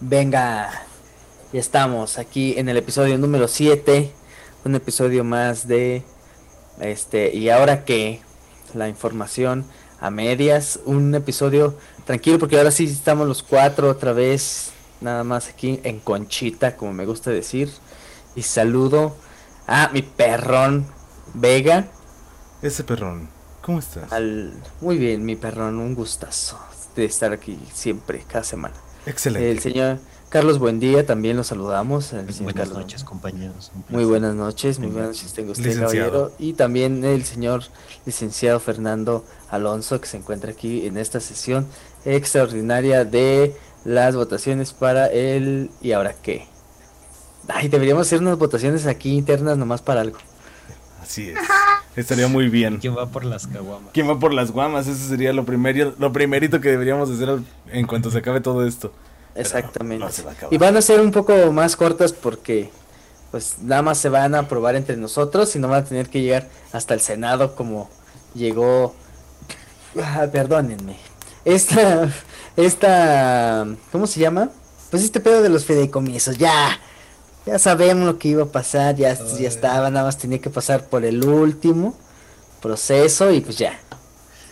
Venga, ya estamos aquí en el episodio número 7, un episodio más de este y ahora que la información a medias, un episodio tranquilo porque ahora sí estamos los cuatro otra vez, nada más aquí en Conchita, como me gusta decir, y saludo a mi perrón Vega. Ese perrón, ¿cómo estás? Al... Muy bien, mi perrón, un gustazo de estar aquí siempre, cada semana. Excelente. El señor Carlos Buendía también lo saludamos. el señor buenas Carlos. noches, compañeros. Muy buenas noches, muy buenas noches tengo usted, Licenciado. caballero. Y también el señor licenciado Fernando Alonso, que se encuentra aquí en esta sesión extraordinaria de las votaciones para el... ¿Y ahora qué? Ay, deberíamos hacer unas votaciones aquí internas nomás para algo. Así es. Estaría muy bien. ¿Quién va por las caguamas? ¿Quién va por las guamas? Eso sería lo, primero, lo primerito que deberíamos hacer en cuanto se acabe todo esto. Exactamente. no se va a acabar. y van a ser un poco más cortas porque pues nada más se van a aprobar entre nosotros y no van a tener que llegar hasta el Senado como llegó ah, perdónenme. Esta esta ¿cómo se llama? Pues este pedo de los fideicomisos, ya ya sabemos lo que iba a pasar, ya, ya estaba, nada más tenía que pasar por el último proceso y pues ya.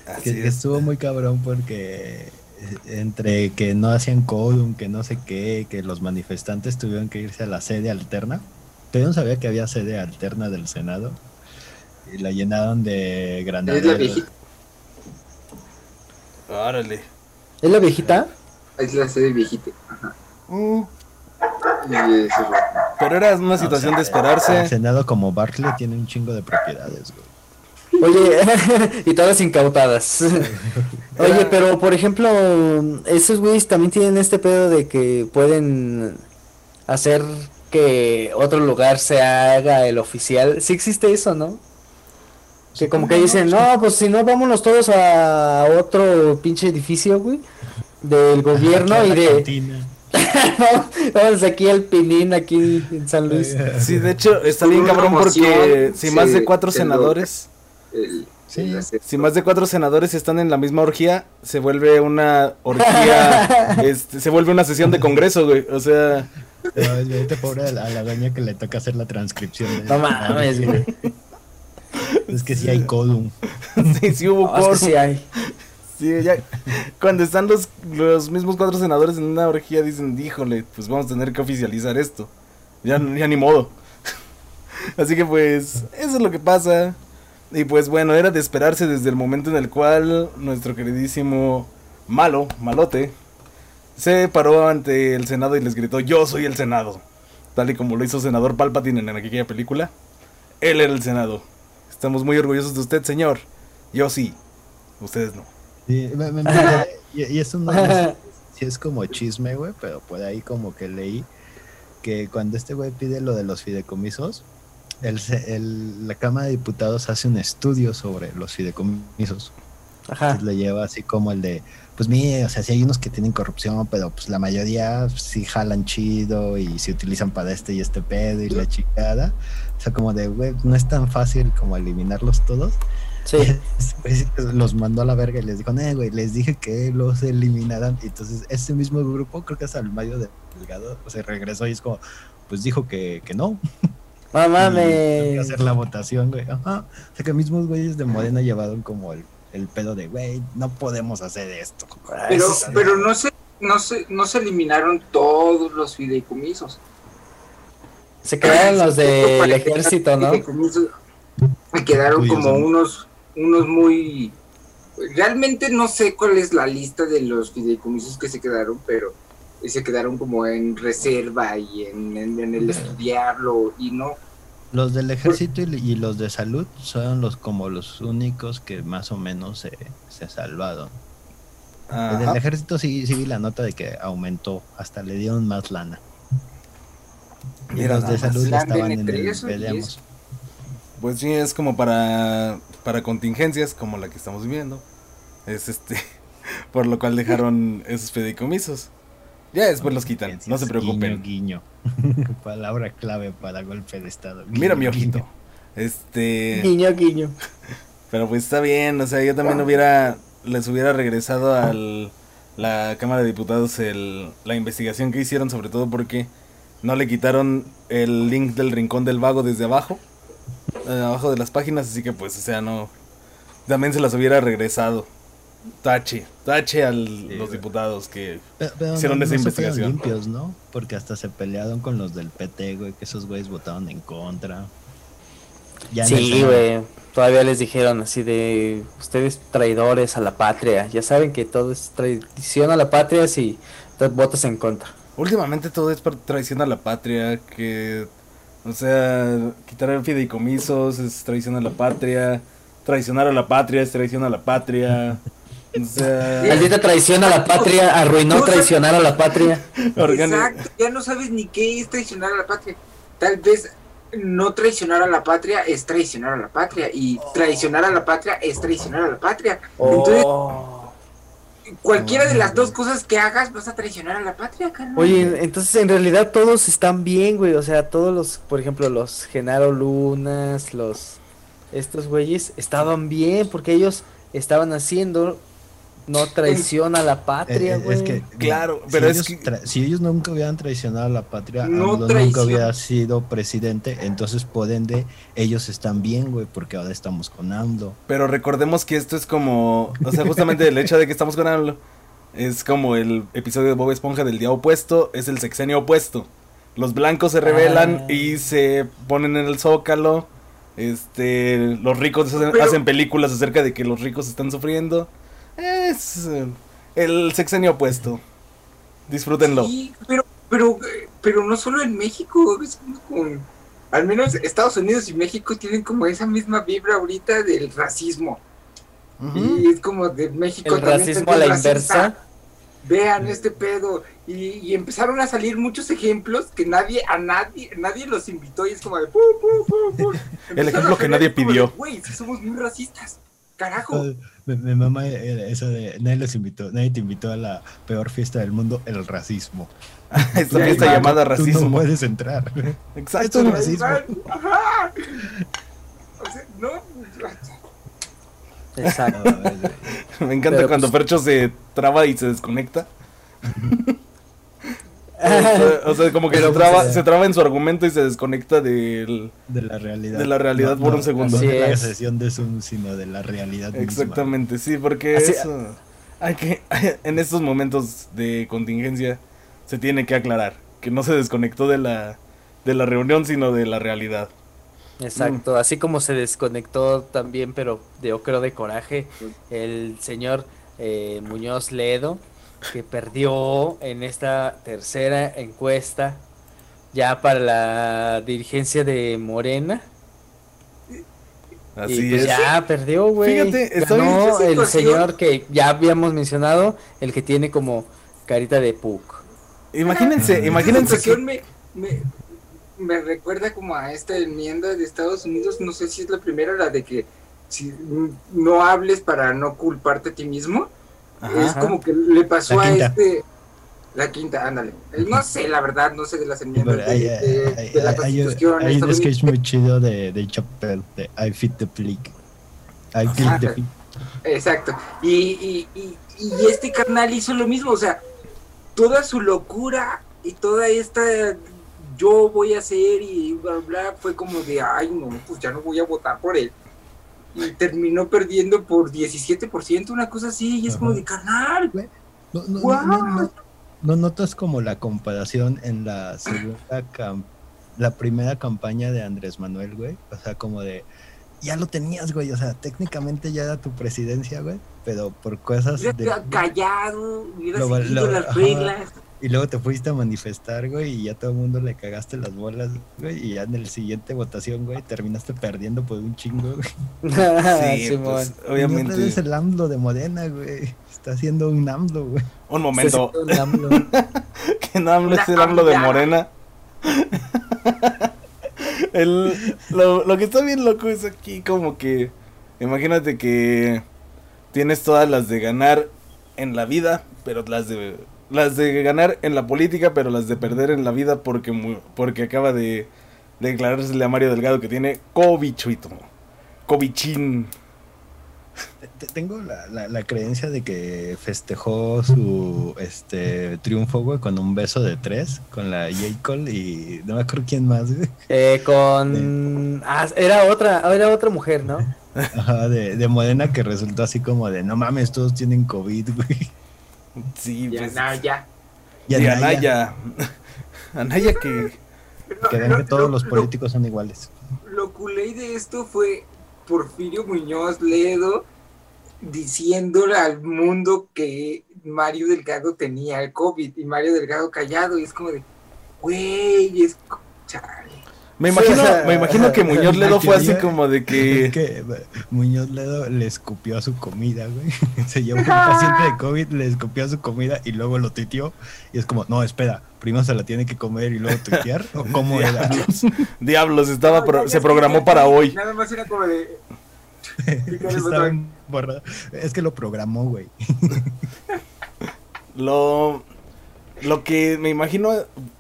Así Que, que es. estuvo muy cabrón porque eh, entre que no hacían quórum, que no sé qué, que los manifestantes tuvieron que irse a la sede alterna. Pero yo no sabía que había sede alterna del Senado. Y la llenaron de Es la viejita, Órale. ¿Es la viejita? es la sede viejita. Ajá. Uh, Y eso pero era una situación O de sea, El esperarse. Senado como Barclay tiene un chingo de propiedades, güey. Oye, y todas incautadas. Oye, pero por ejemplo, esos güeyes también tienen este pedo de que pueden hacer que otro lugar se haga el oficial. Sí existe eso, ¿no? Que como que dicen, no, pues si no, vámonos todos a otro pinche edificio, güey, del gobierno y de... Vamos aquí al Pinín, aquí en San Luis. Sí, de hecho, está bien cabrón porque si más de cuatro se senadores, el- Sí. si más de cuatro senadores están en la misma orgía, se vuelve una orgía, este, se vuelve una sesión de congreso, güey. O sea, No, es güey, te pobre a la, a la doña que le toca hacer la transcripción. de- No mames, güey. Es que sí hay quórum. sí, sí hubo No, es que quórum. sí hay. Sí, ya, cuando están los, los mismos cuatro senadores en una orgía dicen, híjole, pues vamos a tener que oficializar esto. Ya, ya ni modo. Así que pues, eso es lo que pasa. Y pues bueno, era de esperarse desde el momento en el cual nuestro queridísimo malo, malote, se paró ante el Senado y les gritó, yo soy el Senado. Tal y como lo hizo senador Palpatine en aquella película. Él era el Senado. Estamos muy orgullosos de usted, señor. Yo sí. Ustedes no. Sí, me- me- y, y es un si es como chisme, güey, pero por ahí como que leí que cuando este güey pide lo de los fideicomisos, el, el- la Cámara de Diputados hace un estudio sobre los fideicomisos. Ajá. Le lleva así como el de, pues mire, o sea, sí hay unos que tienen corrupción, pero pues la mayoría sí jalan chido y se utilizan para este y este pedo y la chicada. O sea, como de, güey, no es tan fácil como eliminarlos todos. Sí. Los mandó a la verga y les dijo, eh, güey, les dije que los eliminaran. Y entonces ese mismo grupo, creo que es al Mayo de Delgado, se regresó y es como, pues dijo que, que no. Que mames. hacer la votación, güey. Ajá. O sea que mismos güeyes de Morena llevaron como el, el pedo de, güey, no podemos hacer esto. Pero, eso pero no se, no se, no se eliminaron todos los fideicomisos. Se quedaron los del ejército, ¿no? Fideicomisos Quedaron como ¿no? unos, unos muy. Realmente no sé cuál es la lista de los fideicomisos que se quedaron, pero se quedaron como en reserva y en, en- en el estudiarlo y no. Los del ejército y, y los de salud son los como los únicos que más o menos se, se salvaron. El del Ajá. ejército sí, sí vi la nota de que aumentó, hasta le dieron más lana. Y Mira los de salud estaban en entre el eso. Pues sí, es como para, para contingencias como la que estamos viviendo. Es este, por lo cual dejaron esos fideicomisos. Ya después los quitan, no se preocupen. Guiño, guiño. Palabra clave para golpe de estado. Mira mi ojito. guiño. Este, Guiño, guiño. pero pues está bien, o sea, yo también hubiera, les hubiera regresado al, la Cámara de Diputados el, la investigación que hicieron, sobre todo porque no le quitaron el link del Rincón del Vago desde abajo, abajo de las páginas, así que pues, o sea, no... También se las hubiera regresado. Tache, tache a los güey. diputados que Pero, pero hicieron no- esa no investigación. limpios, ¿no? Porque hasta se pelearon con los del PT, güey, que esos güeyes votaron en contra. Ya Sí, güey. Todavía les dijeron así de ustedes traidores a la patria. Ya saben que todo es traición a la patria si votas en contra. Últimamente todo es traición a la patria, que, o sea, quitar el fideicomisos es traición a la patria, traicionar a la patria es traición a la patria, o sea, Maldita traición a la patria, arruinó traicionar a la patria. Exacto, ya no sabes ni qué es traicionar a la patria. Tal vez no traicionar a la patria es traicionar a la patria y traicionar a la patria es traicionar a la patria. Entonces, Oh. Cualquiera de las dos cosas que hagas vas a traicionar a la patria, carnal. Oye, entonces en realidad todos están bien, güey. O sea, todos los, por ejemplo, los Genaro Lunas, los estos güeyes estaban bien porque ellos estaban haciendo no traición a la Eh, patria, eh, güey. es que, Claro, si pero es que- si ellos nunca hubieran traicionado a la patria, No AMLO nunca hubiera sido presidente, entonces por ende ellos están bien, güey, porque ahora estamos con AMLO. pero recordemos que esto es como, o sea, justamente el hecho de que estamos con AMLO, es como el episodio de Bob Esponja del día opuesto, es el sexenio opuesto. Los blancos se rebelan Ah. y se ponen en el zócalo. Este, los ricos hacen, Pero- hacen películas acerca de que los ricos están sufriendo. Es eh, el sexenio opuesto. Disfrútenlo. Sí, pero, pero, pero no solo en México, es como- al menos Estados Unidos y México tienen como esa misma vibra ahorita del racismo. Y es como de México El también racismo a la racista. inversa. Vean este pedo. Y, y empezaron a salir muchos ejemplos que nadie, a nadie, nadie los invitó y es como de pu, pu, pu, pu. Empezaron ejemplo a que nadie pidió. Güey, somos muy racistas. Carajo. Me, me mama eso de nadie los invitó, nadie te invitó a la peor fiesta del mundo, el racismo. Esta fiesta llamada Tú no racismo. puedes entrar. Exacto. Esto es racismo. Ajá. O sea, no. Exacto. Me encanta Pero, cuando pues- Fercho se traba y se desconecta. O sea, o sea, como que se, traba, se traba en su argumento y se desconecta del... De la realidad. De la realidad por un segundo. No de la es. sesión de Zoom, sino de la realidad misma. Exactamente, sí, porque Así- eso... Hay que, en estos momentos de contingencia se tiene que aclarar que no se desconectó de la, de la reunión, sino de la realidad. Exacto, así como se desconectó también, pero de yo creo de coraje, el señor eh, Muñoz Ledo, que perdió en esta tercera encuesta ya para la dirigencia de Morena. Así y pues es. ya perdió, güey. Fíjate, estoy- Ganó Esa el señor que ya habíamos mencionado, el que tiene como carita de Puck. Imagínense, imagínense que... situación me, me, me recuerda como a esta enmienda de Estados Unidos, no sé si es la primera, la de que si no hables para no culparte a ti mismo. Ajá. es como que le pasó a este... La quinta, ándale. No sé, la verdad, no sé de las enmiendas Pero de, hay, de- hay- de la hay- Constitución hay un sketch muy chido de, de Chappelle, de I fit the plick. I fit the Ajá. plick. Exacto. Y, y, y, y este carnal hizo lo mismo, o sea, toda su locura y toda esta yo voy a hacer y bla bla fue como de ay no, pues ya no voy a votar por él. Y terminó perdiendo por 17%, una cosa así, y es como de carnal. No, no, What? no, no, ¿no notas como la comparación en la segunda cam- la primera campaña de Andrés Manuel, güey? O sea, como de ya lo tenías, güey, o sea, técnicamente ya era tu presidencia, güey, pero por cosas de callado, hubiera seguido lo- las ajá. Y luego te fuiste a manifestar, güey, y ya todo el mundo le cagaste las bolas, güey, y ya en el siguiente votación, güey, terminaste perdiendo por un chingo, güey. Sí, Simón. pues, No obviamente. eres el AMLO de Morena, güey. Está haciendo un AMLO, güey. Un momento. Un AMLO. que no AMLO es el AMLO de. Morena. El, lo, lo que está bien loco es aquí como que imagínate que tienes todas las de ganar en la vida, pero las de las de ganar en la política, pero las de perder en la vida porque porque acaba de, de declarársele a Mario Delgado que tiene covichuito, covichín. Te- Tengo la, la- la creencia de que festejó su este triunfo, güey, con un beso de tres, con la J. Cole y no me acuerdo quién más, güey. Eh, con. Ah, era otra, era otra mujer, ¿no? Ajá, de, de Modena que resultó así como de no mames, todos tienen COVID, güey. Sí, Ya, pues. no, ya. Y Y Anaya, Anaya. Anaya que. Que ven lo- que todos lo- los lo- políticos son iguales. Lo culé de esto fue Porfirio Muñoz Ledo diciéndole al mundo que Mario Delgado tenía el COVID y Mario Delgado callado. Y es como de, güey, es. Chale. Me imagino, me imagino que Muñoz Ledo fue así como de que. que eh, Muñoz Ledo le escupió a su comida, güey. Se llevó un paciente de COVID, le escupió a su comida y luego lo tuiteó. Y es como, no, espera, primero se la tiene que comer y luego tuitear. ¿O cómo era? Diablos, diablos, estaba No, pro- ya- ya se programó para hoy. Nada más era como de. Es que lo programó, güey. Lo, lo que me imagino,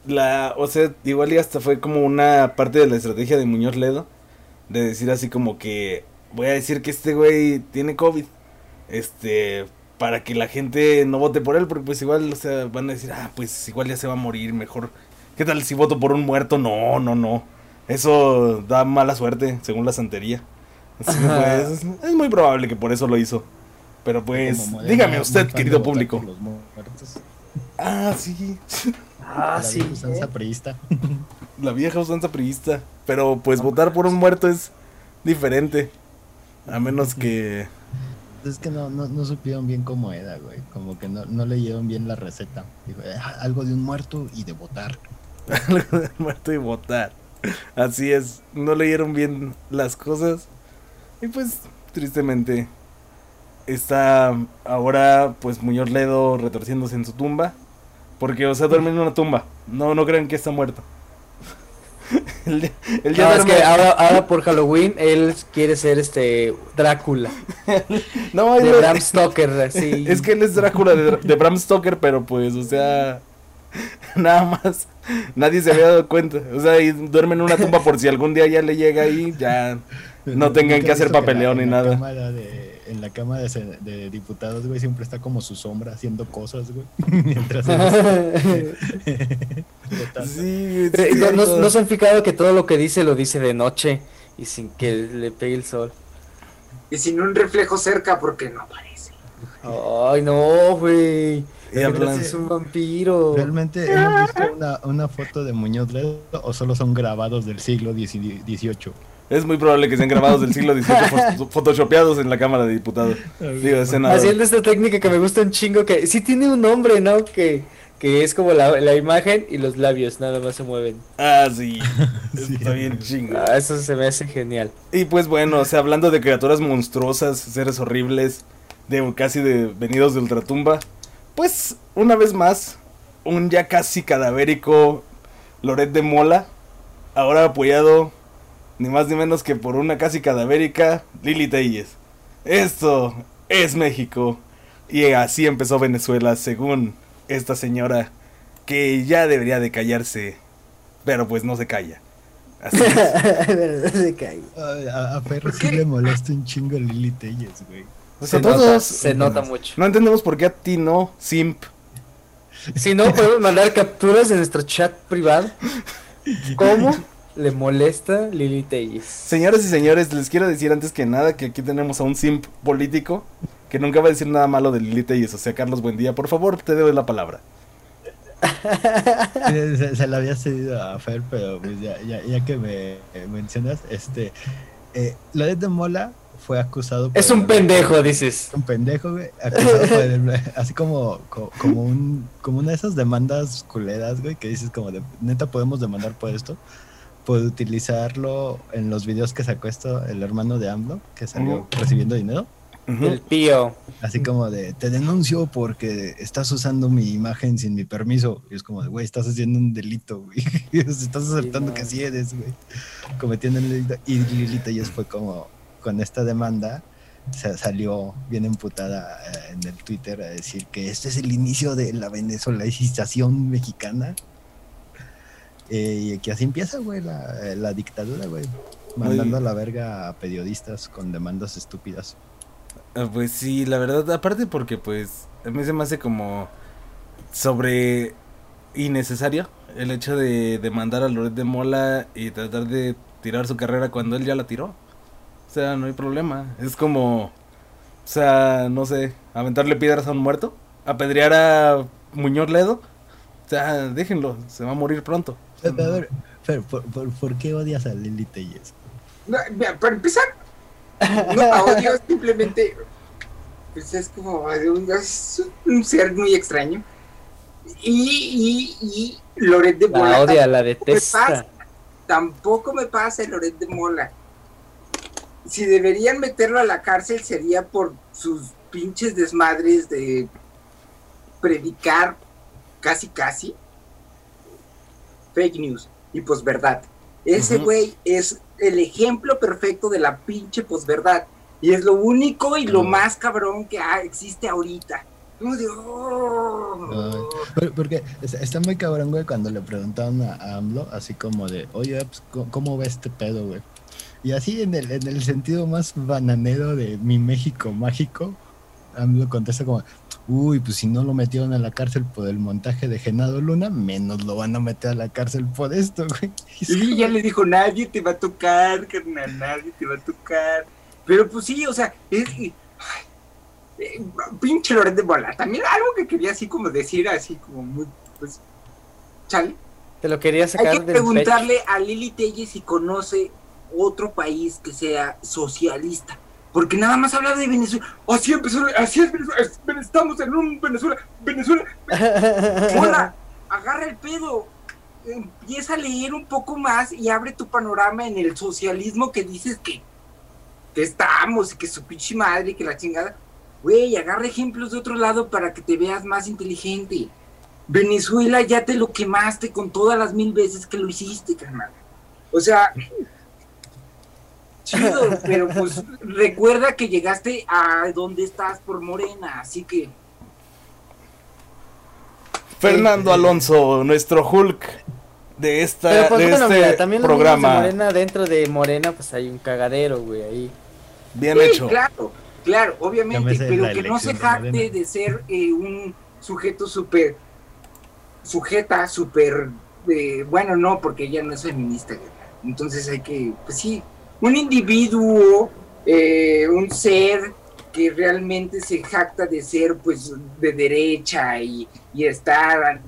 la, o sea, igual y hasta fue como una parte de la estrategia de Muñoz Ledo, de decir así como que voy a decir que este güey tiene COVID, este, para que la gente no vote por él, porque pues igual, o sea, van a decir, ah, pues igual ya se va a morir, mejor, ¿qué tal si voto por un muerto? No, no, no, eso da mala suerte, según la santería. Así que, pues, es muy probable que por eso lo hizo. Pero pues, dígame usted, querido público. Ah, sí. Ah, La sí. vieja usanza priista. La vieja usanza priista. Pero pues votar por un muerto es diferente. A menos que. Es que no, no, no supieron bien cómo era, güey. Como que no, no leyeron bien la receta. Digo, "Ah, algo de un muerto y de votar. algo del muerto y votar. Así es. No leyeron bien las cosas. Y pues, tristemente. Está ahora, pues, Muñoz Ledo retorciéndose en su tumba. Porque, o sea, duerme en una tumba. No, no crean que está muerto. él, ya- él ya No, es que ahora, ahora por Halloween él quiere ser este Drácula No, de Bram Stoker, así. Es que él es Drácula de, de Bram Stoker, pero pues, o sea, nada más, nadie se había dado cuenta. O sea, y duerme en una tumba por si algún día ya le llega ahí, ya no tengan ¿Nunca que hacer papeleo ni nada. cámara de- en la Cámara de, de Diputados, güey, siempre está como su sombra haciendo cosas, güey. Mientras. Sí, Eh, no, no- se han fijado que todo lo que dice lo dice de noche y sin que le pegue el sol. Y sin un reflejo cerca porque no aparece. Ay, no, güey. Es un vampiro. ¿Realmente hemos visto una, una foto de Muñoz Ledo o solo son grabados del siglo XVIII? Es muy probable que sean grabados del siglo XVIII fo- photoshopeados en la Cámara de Diputados. Digo, de senador. Haciendo esta técnica que me gusta un chingo, que sí tiene un nombre, ¿no? Que, que es como la, la imagen y los labios nada más se mueven. Ah, sí. Sí. Está bien chingo. Ah, eso se me hace genial. Y pues bueno, o sea, hablando de criaturas monstruosas, seres horribles, de casi de venidos de ultratumba, pues una vez más, un ya casi cadavérico Loret de Mola, ahora apoyado ni más ni menos que por una casi cadavérica Lili Telles. Esto es México. Y así empezó Venezuela, según esta señora, que ya debería de callarse, pero pues no se calla. Así es. se A, a Fer sí le molesta un chingo Lili Telles, güey. O sea, Se nota, todos- se nota mucho. No entendemos por qué a ti no, simp. Si no, podemos mandar capturas de nuestro chat privado. ¿Cómo le molesta Lili Telles? Señoras y señores, les quiero decir antes que nada que aquí tenemos a un simp político que nunca va a decir nada malo de Lili Telles. O sea, Carlos, buen día. Por favor, te doy la palabra. Se, se la había cedido a Fer, pero pues ya, ya, ya que me eh, mencionas, este, eh, Loret de Mola fue acusado Es un pendejo, dices. un pendejo, güey, acusado por el- así como, co- como, un, como una de esas demandas culeras, güey, que dices como de, neta podemos demandar por esto, por utilizarlo en los videos que sacó esto el hermano de AMLO, que salió recibiendo dinero. El pío. así como de, te denuncio porque estás usando mi imagen sin mi permiso, y es como de, güey, estás haciendo un delito, güey, estás aceptando que así eres, güey, cometiendo un delito, y Lili Telles fue como, con esta demanda, se salió bien emputada eh, en el Twitter a decir que este es el inicio de la venezolanización mexicana. Eh, y que así empieza, güey, la, eh, la dictadura, güey. Mandando a la verga a periodistas con demandas estúpidas. Ah, Pues sí, la verdad, aparte porque pues a mí se me hace como sobre innecesario el hecho de demandar a Loret de Mola y tratar de tirar su carrera cuando él ya la tiró. O sea, no hay problema. Es como, o sea, no sé, aventarle piedras a un muerto, apedrear a Muñoz Ledo. O sea, déjenlo, se va a morir pronto. A ver, Fer, ¿por, por, por qué odias a Lili Telles? No, mira, para empezar, no la odio, simplemente pues es como es un ser muy extraño. Y, y, y Loret de Mola La odia, la me detesta. pasa. Tampoco me pasa el Loret de Mola. Si deberían meterlo a la cárcel sería por sus pinches desmadres de predicar casi casi fake news y posverdad. Ese güey es el ejemplo perfecto de la pinche posverdad. Y es lo único y lo más cabrón que existe ahorita. Oh. Ay, por- Porque es- está muy cabrón, güey, cuando le preguntaron a AMLO, así como de, oye, pues, ¿cómo- ¿cómo ve este pedo, güey? Y así en el, en el sentido más bananero de mi México mágico, AMLO contesta como, uy, pues si no lo metieron a la cárcel por el montaje de Genado Luna, menos lo van a meter a la cárcel por esto, güey. Y ya le dijo, nadie te va a tocar, carnal, nadie te va a tocar. Pero pues sí, o sea, es... eh, pinche Loret de Mola. También algo que quería así como decir, así como muy, pues, chale. Te lo quería Hay sacar que del pecho. preguntarle a Lili Telles si conoce otro país que sea socialista. Porque nada más habla de Venezuela. Así empezó, así es Venezuela. es- Estamos en un Venezuela. Venezuela. Hola, agarra el pedo. Empieza a leer un poco más y abre tu panorama en el socialismo que dices que, que estamos y que su pinche madre y que la chingada. Güey, agarra ejemplos de otro lado para que te veas más inteligente. Venezuela ya te lo quemaste con todas las mil veces que lo hiciste, carnal. O sea, chido, pero pues recuerda que llegaste a donde estás por Morena, así que Fernando Alonso, nuestro Hulk de esta Pero pues de bueno, este mira, también programa. de Morena, dentro de Morena, pues hay un cagadero, güey, ahí. Bien Sí, hecho. Claro, claro, obviamente, pero que no se de jacte de ser eh, un sujeto súper sujeta, súper eh, bueno, no, porque ella no es feminista. Entonces hay que, pues sí, un individuo, eh, un ser que realmente se jacta de ser pues de derecha y, y estar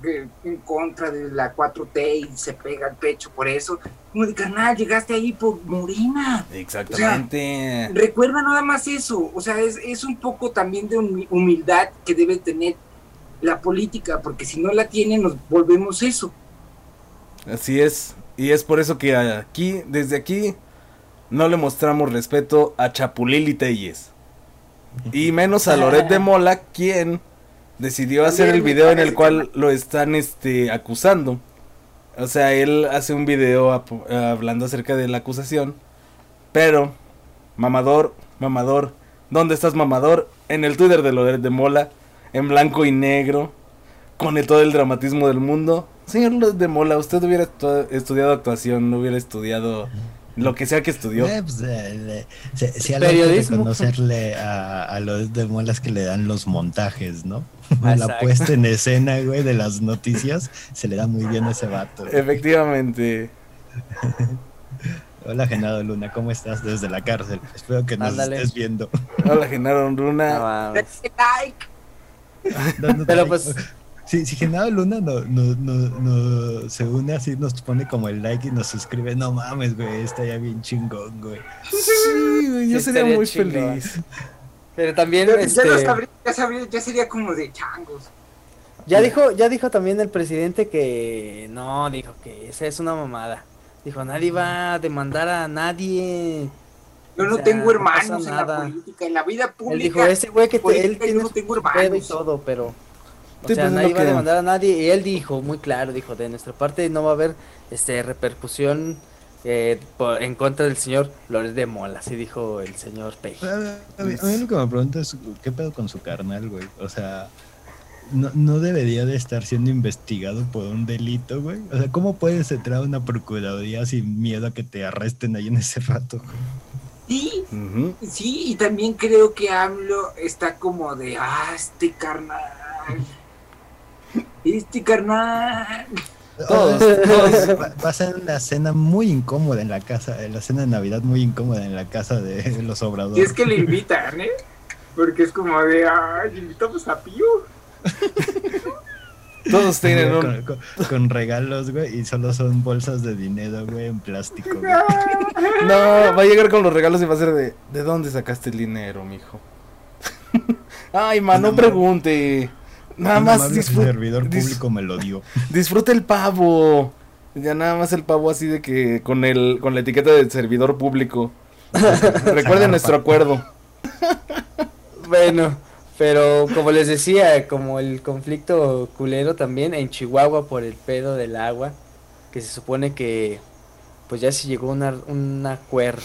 en contra de la 4T y se pega al pecho por eso. Como de carnal, llegaste ahí por Morena. Exactamente. Recuerda nada más eso, o sea, es, es un poco también de humi- humildad que debe tener la política, porque si no la tiene nos volvemos eso. Así es. Y es por eso que aquí, desde aquí, no le mostramos respeto a Chapulili Telles. Y menos a Loret de Mola, quien decidió hacer el video en el cual lo están este acusando. O sea, él hace un video hablando acerca de la acusación. Pero, mamador, mamador, ¿dónde estás mamador? En el Twitter de Loret de Mola, en blanco y negro, con el, todo el dramatismo del mundo. Señor Loret de Mola, usted hubiera estu- estudiado actuación, no hubiera estudiado lo que sea que estudió. Eh, pues, eh, le- si, si algo Periodismo. reconocerle a, a los de molas que le dan los montajes, ¿no? La Exacto. puesta en escena, güey, de las noticias, se le da muy bien a ese vato. güey. Efectivamente. Hola, Genaro Luna, ¿cómo estás desde la cárcel? Espero que nos Ándale. estés viendo. Hola, Genaro No Luna. mames. Like. Dándote Pero like. pues, Si, si Genaro Luna no, no, no, no se une así, nos pone como el like y nos suscribe, no mames, güey, está ya bien chingón, güey. Sí, güey, yo Sí, sería muy chingón. feliz. pero también, Ya, ya este, sabría, ya sabría, ya sería como de changos. ya dijo, ya dijo también el presidente que no, dijo que esa es una mamada. Dijo, nadie va a demandar a nadie. Yo O no sea, tengo no hermanos en la política, en la vida pública. Él dijo, ese güey que te- él tiene no tengo pedo y hermanos. todo, pero... O sea, pues, nadie va a demandar a nadie. Y él dijo, muy claro, dijo, de nuestra parte no va a haber este repercusión eh, por- en contra del señor Lores de Mola, así dijo el señor Pei. A mí, a mí lo que me pregunto es, ¿qué pedo con su carnal, güey? O sea, no, no debería de estar siendo investigado por un delito, güey. O sea, ¿cómo puedes entrar a una procuraduría sin miedo a que te arresten ahí en ese rato? güey? Sí, sí, y también creo que AMLO está como de, ah, este carnal. Este carnal. Todos, todos. Va, a ser una cena muy incómoda en la casa, en la cena de Navidad muy incómoda en la casa de los Y obradores. es que le invitan, ¿eh? Porque es como de, ay, invitamos a Pío. Todos tienen con, un. con- con regalos, güey, y solo son bolsas de dinero, güey, en plástico, güey. No, va a llegar con los regalos y va a ser de. ¿De dónde sacaste el dinero, mijo? Ay, man, no No, pregunte. Nada más disfruta. servidor público me lo dio. Disfruta el pavo. Ya nada más el pavo así de que con el con la etiqueta del servidor público. Recuerden nuestro acuerdo. Bueno, pero como les decía, como el conflicto culero también en Chihuahua por el pedo del agua, que se supone que pues ya se llegó a un acuerdo.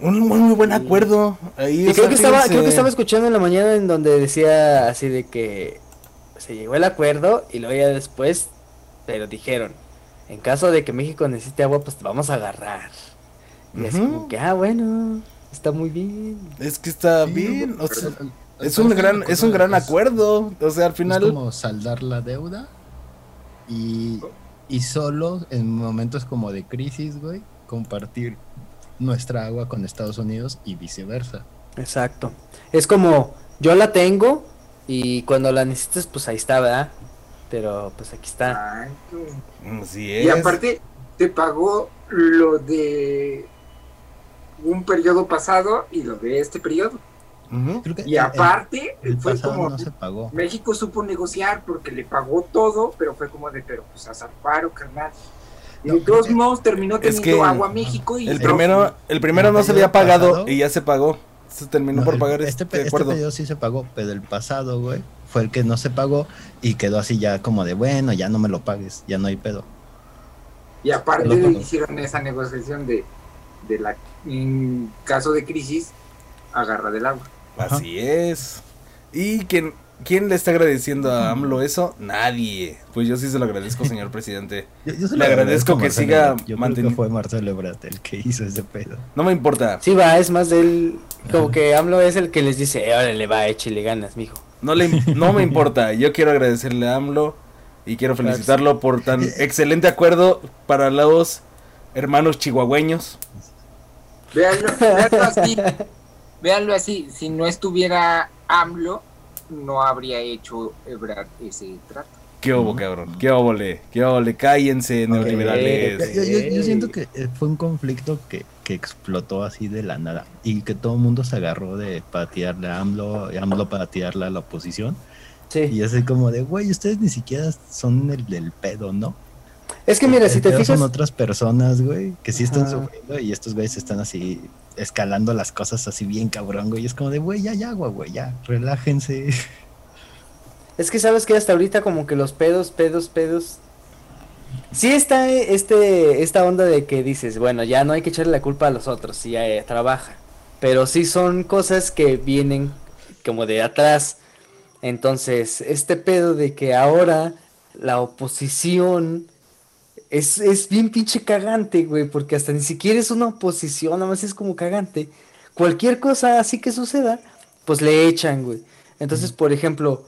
Un muy, muy buen acuerdo. Ahí Y creo que estaba, creo que estaba escuchando en la mañana en donde decía así de que se llegó el acuerdo y luego ya después, pero dijeron, en caso de que México necesite agua, pues te vamos a agarrar. Y así Ujú. como que, ah, bueno, está muy bien. Es que está Sí, bien. o sea, es un gran, es un gran es- acuerdo. O sea, al Es final. como saldar la deuda y, y solo en momentos como de crisis, güey, compartir nuestra agua con Estados Unidos y viceversa. Exacto. Es como, yo la tengo y cuando la necesites, pues ahí está, ¿verdad? Pero pues aquí está. Así es. Y aparte, te pagó lo de un periodo pasado y lo de este periodo. Creo que Y aparte, el, el fue como no se pagó. México supo negociar porque le pagó todo, pero fue como de, pero pues a Zarparo, carnal. Y No, de todos modos terminó es teniendo que agua México y El primero, el primero no se había pagado pasado- y ya se pagó. Se terminó No, por el- pagar este, este, este acuerdo. periodo sí se pagó, pero el pasado, güey, fue el que no se pagó y quedó así ya como de, bueno, ya no me lo pagues, ya no hay pedo. Y aparte hicieron esa negociación de, de la, en caso de crisis, agarra del agua. Así es. ¿Y quién, quién le está agradeciendo a AMLO eso? Nadie. Pues yo sí se lo agradezco, señor presidente. Yo- yo se Le lo agradezco a que Marcelo siga Ebrard. Yo creo manteni- que fue Marcelo Ebrard el que hizo ese pedo. No me importa. Sí, va, es más del. Como Ajá. que AMLO es el que les dice, "Eh, le va, échale ganas, mijo. No, le, no me importa. Yo quiero agradecerle a AMLO y quiero felicitarlo por tan excelente acuerdo para los hermanos chihuahueños. Véanlo, véanlo así. Véanlo así. Si no estuviera AMLO, no habría hecho Ebrard ese trato. ¿Qué hubo, cabrón? ¿Qué óvole? ¿Qué óvole? Cállense, neoliberales. Yo, yo- yo siento que fue un conflicto que, que explotó así de la nada y que todo el mundo se agarró de para tirarle a AMLO, y AMLO para tirarle a la oposición. Sí. Y así como de, güey, ustedes ni siquiera son el del pedo, ¿no? Es que mira, si te fijas. Son otras personas, güey, que sí están Ajá. sufriendo y estos güeyes están así escalando las cosas así bien cabrón, güey. Y es como de, güey, ya, ya, agua, güey, ya, relájense. Es que sabes que hasta ahorita como que los pedos, pedos, pedos. Sí está eh, este, esta onda de que dices, bueno, ya no hay que echarle la culpa a los otros, si ya eh, trabaja. Pero sí son cosas que vienen como de atrás. Entonces, este pedo de que ahora la oposición es, es bien pinche cagante, güey, porque hasta ni siquiera es una oposición, nada más es como cagante. Cualquier cosa así que suceda, pues le echan, güey. Entonces, por ejemplo,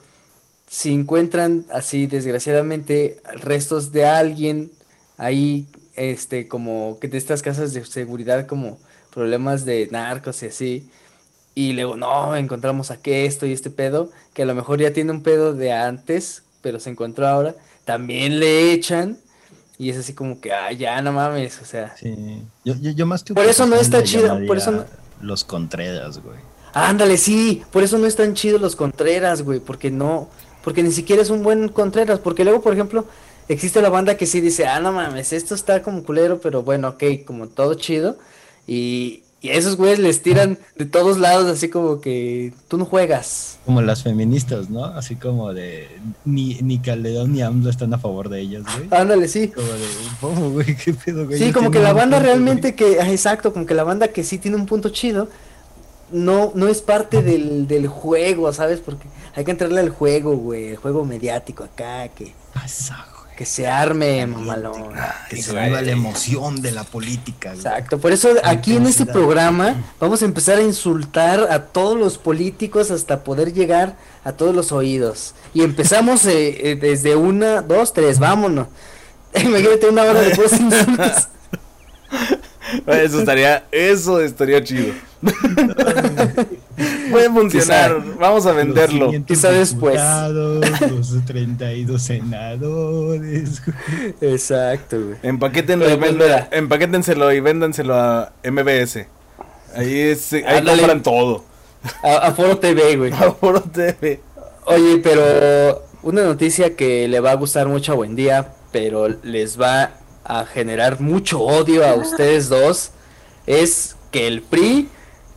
si encuentran así desgraciadamente restos de alguien ahí, este, como que de estas casas de seguridad, como problemas de narcos y así, y luego, no, encontramos aquí esto y este pedo, que a lo mejor ya tiene un pedo de antes, pero se encontró ahora, también le echan, y es así como que, ah, ya no mames, o sea, Sí. Yo, yo, yo más que Por eso no está chido, por eso no- Los Contreras, güey. ándale, sí, por eso no están chidos los Contreras, güey, porque no, porque ni siquiera es un buen Contreras, porque luego, por ejemplo, existe la banda que sí dice, ah, no mames, esto está como culero, pero bueno, ok, como todo chido, y, y a esos güeyes les tiran de todos lados, así como que tú no juegas. Como las feministas, ¿no? Así como de ni, ni Calderón ni AMLO están a favor de ellas, güey. Ándale, sí. Como de, ¿cómo, güey? ¿Qué pedo, güey? Sí, como que la banda punto, güey. realmente que, ah, exacto, como que la banda que sí tiene un punto chido, no, no es parte del, del juego, ¿sabes? Porque hay que entrarle al juego, güey, el juego mediático acá, que... Pasa, que se arme, mamalón. Que se viva la emoción de la política, güey. Exacto, por eso aquí en este programa vamos a empezar a insultar a todos los políticos hasta poder llegar a todos los oídos. Y empezamos eh, eh, desde una, dos, tres, vámonos. Imagínate una hora de puros insultos. Eso estaría, eso estaría chido. Puede funcionar, vamos a venderlo. Los 500 Quizá después. Los 32 senadores. Exacto, güey. Empaquétenlo y pues, mira. empaquétenselo y véndanselo a MBS. Ahí, es, ahí compran todo. A, a Foro TV, güey. Foro TV. Oye, pero una noticia que le va a gustar mucho a Buen Día, pero les va a generar mucho odio a ustedes dos, es que el PRI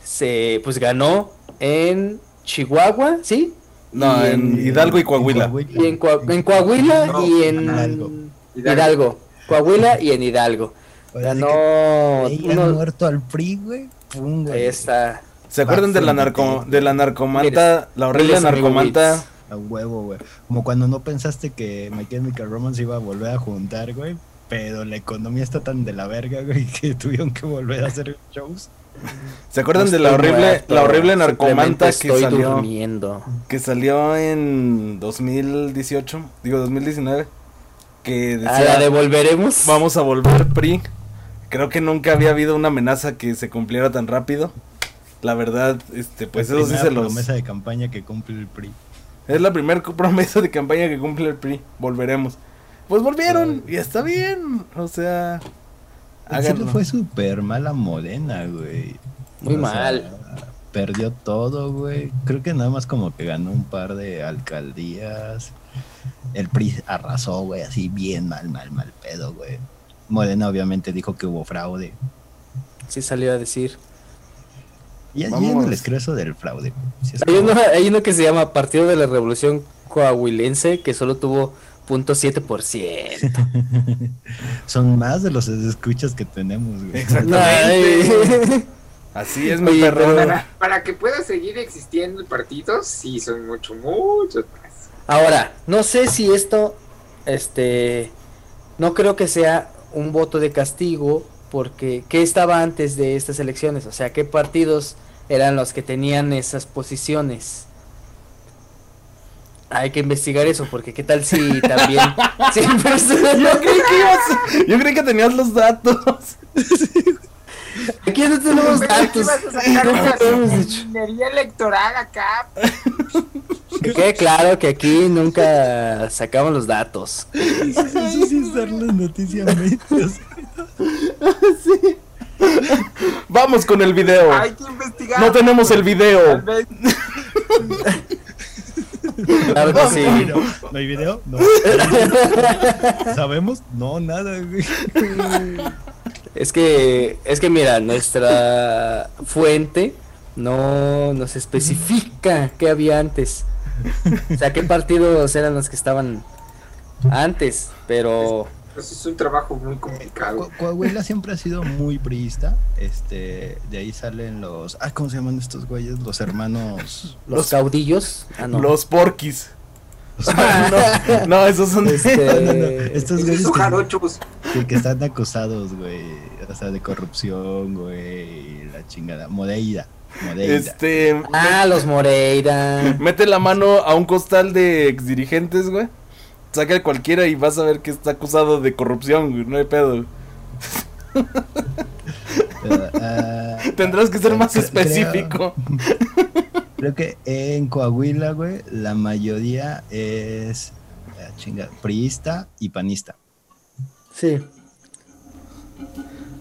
se pues ganó en Chihuahua, ¿sí? No, Y en Hidalgo y Coahuila. Y en, Coa- en Coahuila No, y en Hidalgo. Hidalgo. Coahuila y en Hidalgo. Ganó que veían uno- muerto al PRI, güey. pum, güey. Ahí está. ¿Se acuerdan de la narco, de la narcomanta, la horrible narcomanta? A huevo, güey. Como cuando no pensaste que My Chemical Romance iba a volver a juntar, güey. Pero la economía está tan de la verga, güey, que tuvieron que volver a hacer shows. ¿Se acuerdan No de la horrible, muerto, la horrible narcomanta que estoy salió, durmiendo. que salió en 2018, digo 2019, que A decía, la devolveremos. vamos a volver PRI. Creo que nunca había habido una amenaza que se cumpliera tan rápido. La verdad, este, pues La eso sí se los... promesa de campaña que cumple el PRI. Es la primera promesa de campaña que cumple el PRI. Volveremos. Pues volvieron y está bien. O sea, háganlo. fue súper mala Morena, güey. Muy O sea, mal. perdió todo, güey. Creo que nada más como que ganó un par de alcaldías. El PRI arrasó, güey, así bien mal, mal, mal pedo, güey. Morena obviamente dijo que hubo fraude. Sí salió a decir. Y Vamos. no les creo eso del fraude. Es Hay como- uno, hay uno que se llama Partido de la Revolución Coahuilense que solo tuvo .7%. Son más de los escuchas que tenemos, güey. Exactamente. Ay. Así es mi perro. Para, para que pueda seguir existiendo el partido, sí, son mucho, muchos más. Ahora, no sé si esto, este, no creo que sea un voto de castigo, porque ¿qué estaba antes de estas elecciones? O sea, ¿qué partidos eran los que tenían esas posiciones? Hay que investigar eso, porque qué tal si también Yo creí que ibas- yo creí que tenías los datos. aquí no tenemos datos. minería electoral acá. Que quede claro que aquí nunca sacamos los datos. Eso sí es dar las noticias medias. Vamos con el video. Hay que investigar. No tenemos el Tal video. Claro que sí. ¿No hay video? No. ¿Sabemos? No, nada, güey. Es que, es que mira, nuestra fuente no nos especifica qué había antes. O sea, qué partidos eran los que estaban antes, pero pues, es un trabajo muy complicado. Co- Coahuila siempre ha sido muy priista. Este, de ahí salen los. Ah, ¿cómo se llaman estos güeyes? Los hermanos. los, Los- caudillos, ah, no. Los porquis. no, no, esos son Este, Estos Esos güeyes son que, jarochos. que- que están acusados, güey. O sea, de corrupción, güey. La chingada. Moreira. Moreira. Este. ah, los Moreira. Mete la mano a un costal de exdirigentes, güey. Saca cualquiera y vas a ver que está acusado de corrupción, güey. No hay pedo. Pero, ah, Tendrás que ser más creo- específico. Creo que en Coahuila, güey, la mayoría es. ah, chinga, priista y panista. Sí.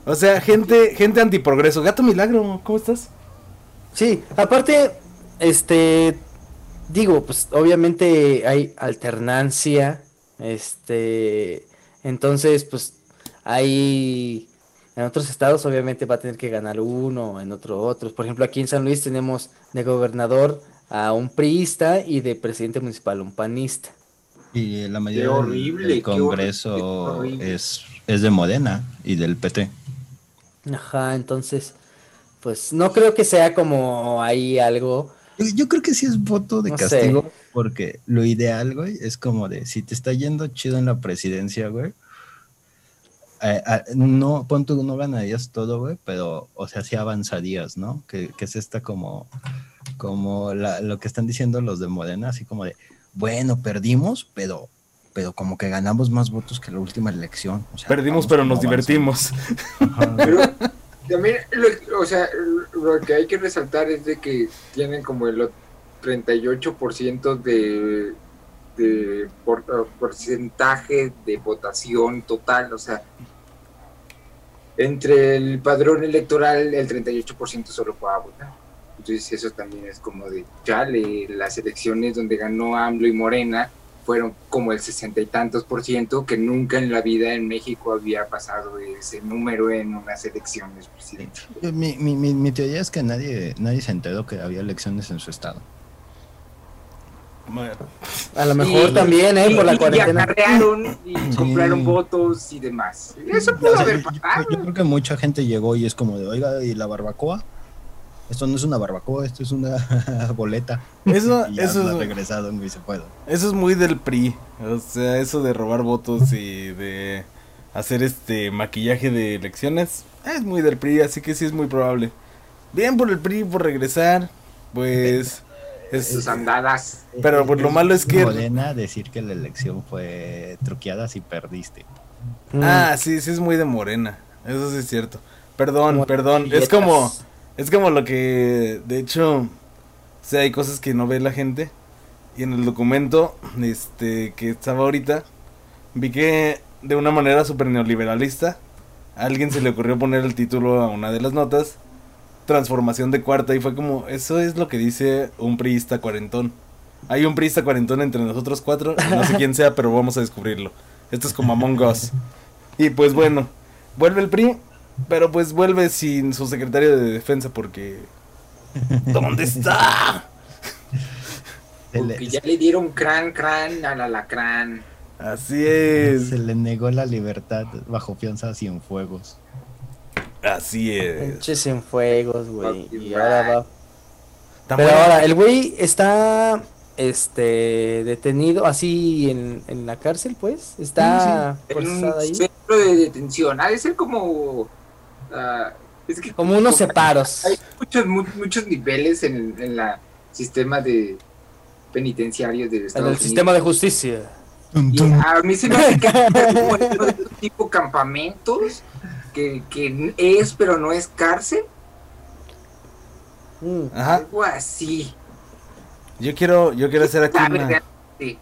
O sea, gente, gente antiprogreso. Gato Milagro, ¿cómo estás? Sí, aparte, este, digo, pues obviamente hay alternancia, este, entonces, pues hay, en otros estados obviamente va a tener que ganar uno, en otro otros. Por ejemplo, aquí en San Luis tenemos de gobernador a un priista y de presidente municipal un panista. Y la mayoría horrible, del Congreso horrible. es, es de Modena y del PT. Ajá, entonces, pues no creo que sea como ahí algo, Yo, yo creo que sí es voto de No sé. castigo, porque lo ideal, güey, es como de si te está yendo chido en la presidencia, güey. eh, no, pon tú, no ganarías todo, güey, pero, o sea, sí avanzarías, ¿no? Que, que es esta como, como la- lo que están diciendo los de Morena, así como de, bueno, perdimos, pero, pero como que ganamos más votos que la última elección. O sea, Perdimos, pero nos divertimos. Ajá. Pero también, lo, o sea, lo que hay que resaltar es de que tienen como el 38% de, de uh, porcentaje de votación total, o sea, entre el padrón electoral el 38% solo puede votar. Entonces eso también es como de, chale, las elecciones donde ganó AMLO y Morena fueron como el sesenta y tantos por ciento, que nunca en la vida en México había pasado ese número en unas elecciones presidenciales. Yo- Mi, mi, mi, mi teoría es que nadie, nadie se enteró que había elecciones en su estado. Bueno, A lo mejor Y- también, ¿eh? y- Por la y cuarentena. acarrearon y Sí. compraron votos y demás. Eso O pudo sea, haber yo, yo- pasado. yo creo que mucha gente llegó y es como de, oiga, ¿y la barbacoa? Esto no es una barbacoa, esto es una boleta. eso, Y eso, es, regresaron y se eso es muy del PRI. O sea, eso de robar votos y de hacer este maquillaje de elecciones es muy del PRI, así que sí es muy probable. Bien por el PRI por regresar, pues es- Sus andadas. Pero, pues, lo malo es que- Morena decir que la elección fue truqueada si perdiste. Mm. Ah, sí, sí es muy de morena. Eso sí es cierto. Perdón, Como perdón. Es como, es como lo que, de hecho, o sea, hay cosas que no ve la gente. Y en el documento, este, que estaba ahorita, vi que de una manera súper neoliberalista, a alguien se le ocurrió poner el título a una de las notas, transformación de cuarta, y fue como, eso es lo que dice un priista cuarentón. Hay un priista cuarentón entre nosotros cuatro, no sé quién sea, pero vamos a descubrirlo. Esto es como Among Us. Y pues bueno, vuelve el PRI, pero pues vuelve sin su secretario de defensa porque... ¿Dónde está? Porque ya le dieron crán, crán al alacrán. Así es. se le negó la libertad bajo fianza sin fuegos. Así es. Pinches en fuegos, güey. Y ahora va. Pero ahora, el güey está este detenido así en, en la cárcel, pues. Está En un ahí. centro de detención. Ha de ser como. Ah, es que Como unos separos. Hay muchos, mu- muchos niveles en, en la sistema de penitenciario de En Estados el Unidos. sistema de justicia. Y a mí se me hace que tipo campamentos que, que es pero no es cárcel, Mm. Ajá. algo así. Yo quiero, yo quiero hacer aquí una...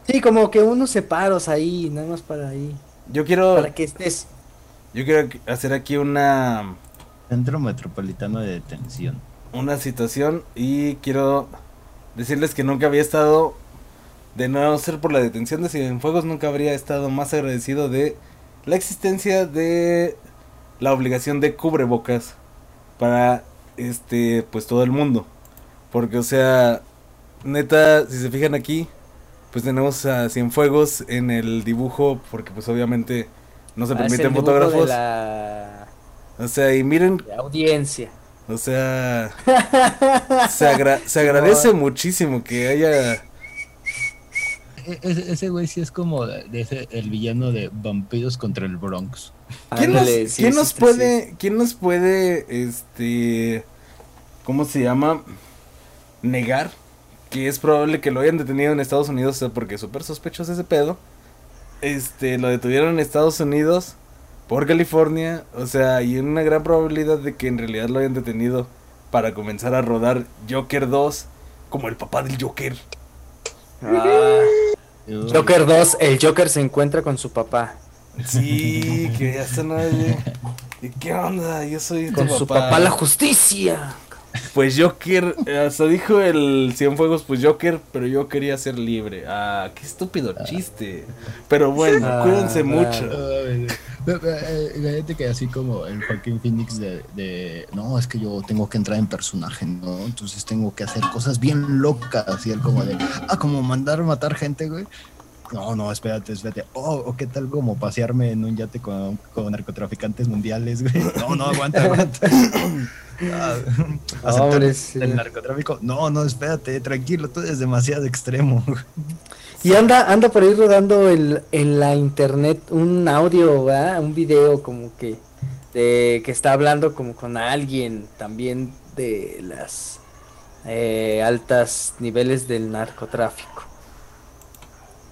Sí, como que unos separos ahí, nada más para ahí. Yo quiero, Para que estés. Yo quiero hacer aquí una, Centro Metropolitano de Detención. una situación y quiero decirles que nunca había estado, de no ser por la detención de Cienfuegos, nunca habría estado más agradecido de la existencia de la obligación de cubrebocas para este pues todo el mundo. Porque o sea, neta, si se fijan aquí, pues tenemos a Cienfuegos en el dibujo porque pues obviamente no se es permiten fotógrafos. La, O sea, y miren, audiencia. o sea, se, agra- se agradece muchísimo que haya E- ese, ese güey sí es como de ese, el villano de Vampiros contra el Bronx. ¿Quién nos, Ándale, sí, quién sí, nos sí, puede, quién nos puede, este, ¿cómo se llama? Negar que es probable que lo hayan detenido en Estados Unidos, o sea, porque súper sospechoso ese pedo. Este, lo detuvieron en Estados Unidos por California, o sea, hay una gran probabilidad de que en realidad lo hayan detenido para comenzar a rodar Joker 2 como el papá del Joker. Ah, Joker 2, el Joker se encuentra con su papá. Sí, que ya está nadie. ¿Y qué onda? Yo soy tu Con su papá la justicia. Pues Joker, eh, hasta dijo el Cienfuegos, pues Joker, pero yo quería ser libre. Ah, qué estúpido chiste. Pero bueno, Ah, cuídense ah. mucho. La gente que así como el Joaquín Phoenix de, de, no, es que yo tengo que entrar en personaje, ¿no? Entonces tengo que hacer cosas bien locas y él como de, ah, como mandar matar gente, güey. No, no, espérate, espérate. Oh, o qué tal como pasearme en un yate con, con narcotraficantes mundiales, güey. No, no, aguanta, aguanta. Ah, ¿aceptar Hombre, sí. el narcotráfico? No, no, espérate, tranquilo, tú eres demasiado extremo. Y anda, anda por ahí rodando el, en la internet un audio, ¿verdad? un video como que de que está hablando como con alguien también de las eh, altas niveles del narcotráfico.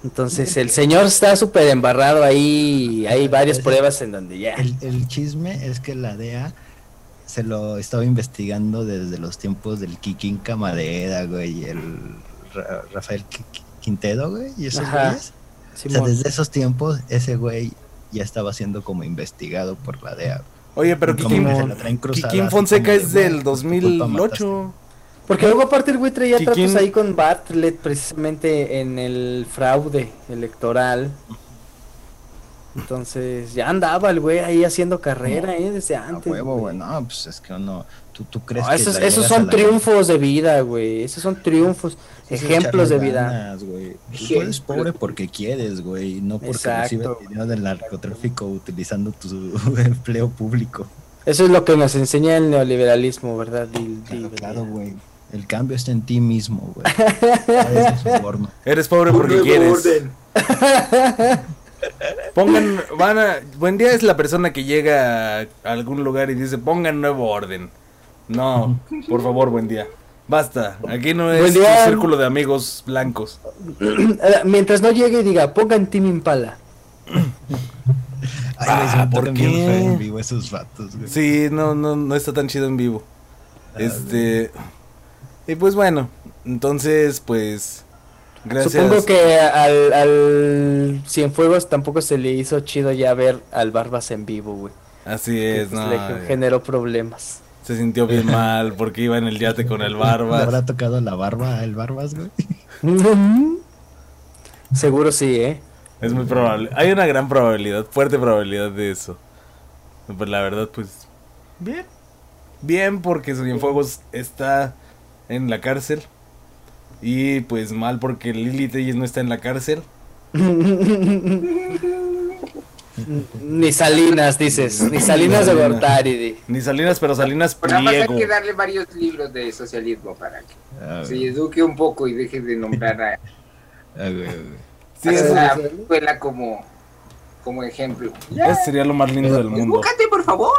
Entonces el señor está súper embarrado ahí, hay varias pruebas en donde ya... El, el chisme es que la DEA se lo estaba investigando desde los tiempos del Kikinka Madera, güey, y el Ra- Rafael Qui- Qui- Quintedo, güey, y esos güeyes. O sea, desde esos tiempos, ese güey ya estaba siendo como investigado por la DEA. Oye, pero Kikín, que se la traen cruzada, Kikín así Fonseca es del güey, por tu culpa 2008. Porque luego aparte el güey traía tratos ahí con Bartlett precisamente en el fraude electoral. Entonces ya andaba el güey ahí haciendo carrera, ¿eh? Desde antes. huevo, güey. no, pues es que uno, tú, tú crees No, que esos, esos son triunfos de vida, güey. Esos son triunfos, ejemplos de vida. ganas, güey. Tú Ejemplo. eres pobre porque quieres, güey, no porque Exacto. recibes dinero del narcotráfico utilizando tu empleo público. Eso es lo que nos enseña el neoliberalismo, ¿verdad? Dil- Claro, dil- claro, güey. El cambio está en ti mismo, güey. Eres pobre porque nuevo quieres. orden. Pongan, van a, buen día es la persona que llega a algún lugar y dice, pongan nuevo orden. No, por favor, buen día. Basta, aquí no es un círculo de amigos blancos. Mientras no llegue y diga, pongan Team Impala. Ay, Ah, me ¿por qué? en vivo esos vatos, güey. Sí, no, no, no está tan chido en vivo. Ah, Este. Y pues bueno, entonces, pues. Gracias. Supongo que al, al Cienfuegos tampoco se le hizo chido ya ver al Barbas en vivo, güey. Así Que, es, pues, no. le generó problemas. Se sintió bien mal porque iba en el yate con el ¿Le Barbas. habrá tocado la barba el Barbas, güey? Seguro sí, ¿eh? Es muy probable. Hay una gran probabilidad, fuerte probabilidad de eso. Pues la verdad, pues. Bien. Bien, porque Cienfuegos está en la cárcel. Y pues mal porque Lili Telles no está en la cárcel. Ni Salinas, dices. Ni Salinas de. Gortari. Ni Salinas, pero Salinas Pero nada más hay que darle varios libros de socialismo para que Ah, se eduque un poco y deje de nombrar a, Ah, güey, güey. Sí, a eso, esa escuela como, como ejemplo. eso sería lo más lindo del mundo. Edúcate, por favor.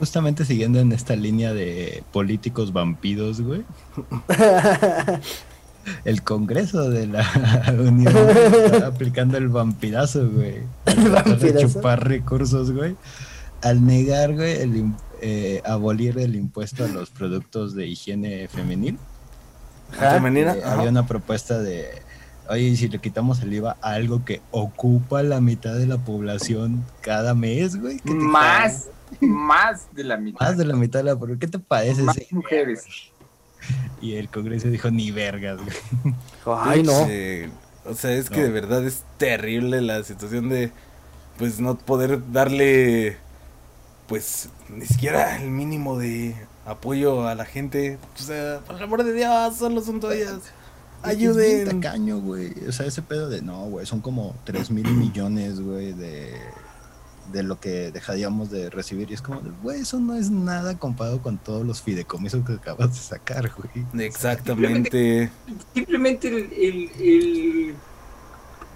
Justamente siguiendo en esta línea de políticos vampiros, güey. El Congreso de la Unión está aplicando el vampirazo, güey. De vampirazo? chupar recursos, güey. Al negar, güey, el eh, abolir el impuesto a los productos de higiene femenil. Femenina, Eh, había una propuesta de, oye, ¿y si le quitamos el IVA a algo que ocupa la mitad de la población cada mes, güey? ¿Qué te Más, de la mitad. más de la mitad de la población. ¿Qué te parece? Más mujeres. Y el Congreso dijo, ni vergas, güey. Ay, no. O sea, es que No. de verdad es terrible la situación de, pues, no poder darle, pues, ni siquiera el mínimo de apoyo a la gente. O sea, por el amor de Dios, solo son todavía... Es bien Ayuden. tacaño, güey. O sea, ese pedo de, no, güey, son como 3 mil millones, güey, de, de lo que dejaríamos de recibir. Y es como, de, güey, eso no es nada comparado con todos los fideicomisos que acabas de sacar, güey. Exactamente. Simplemente el, el- el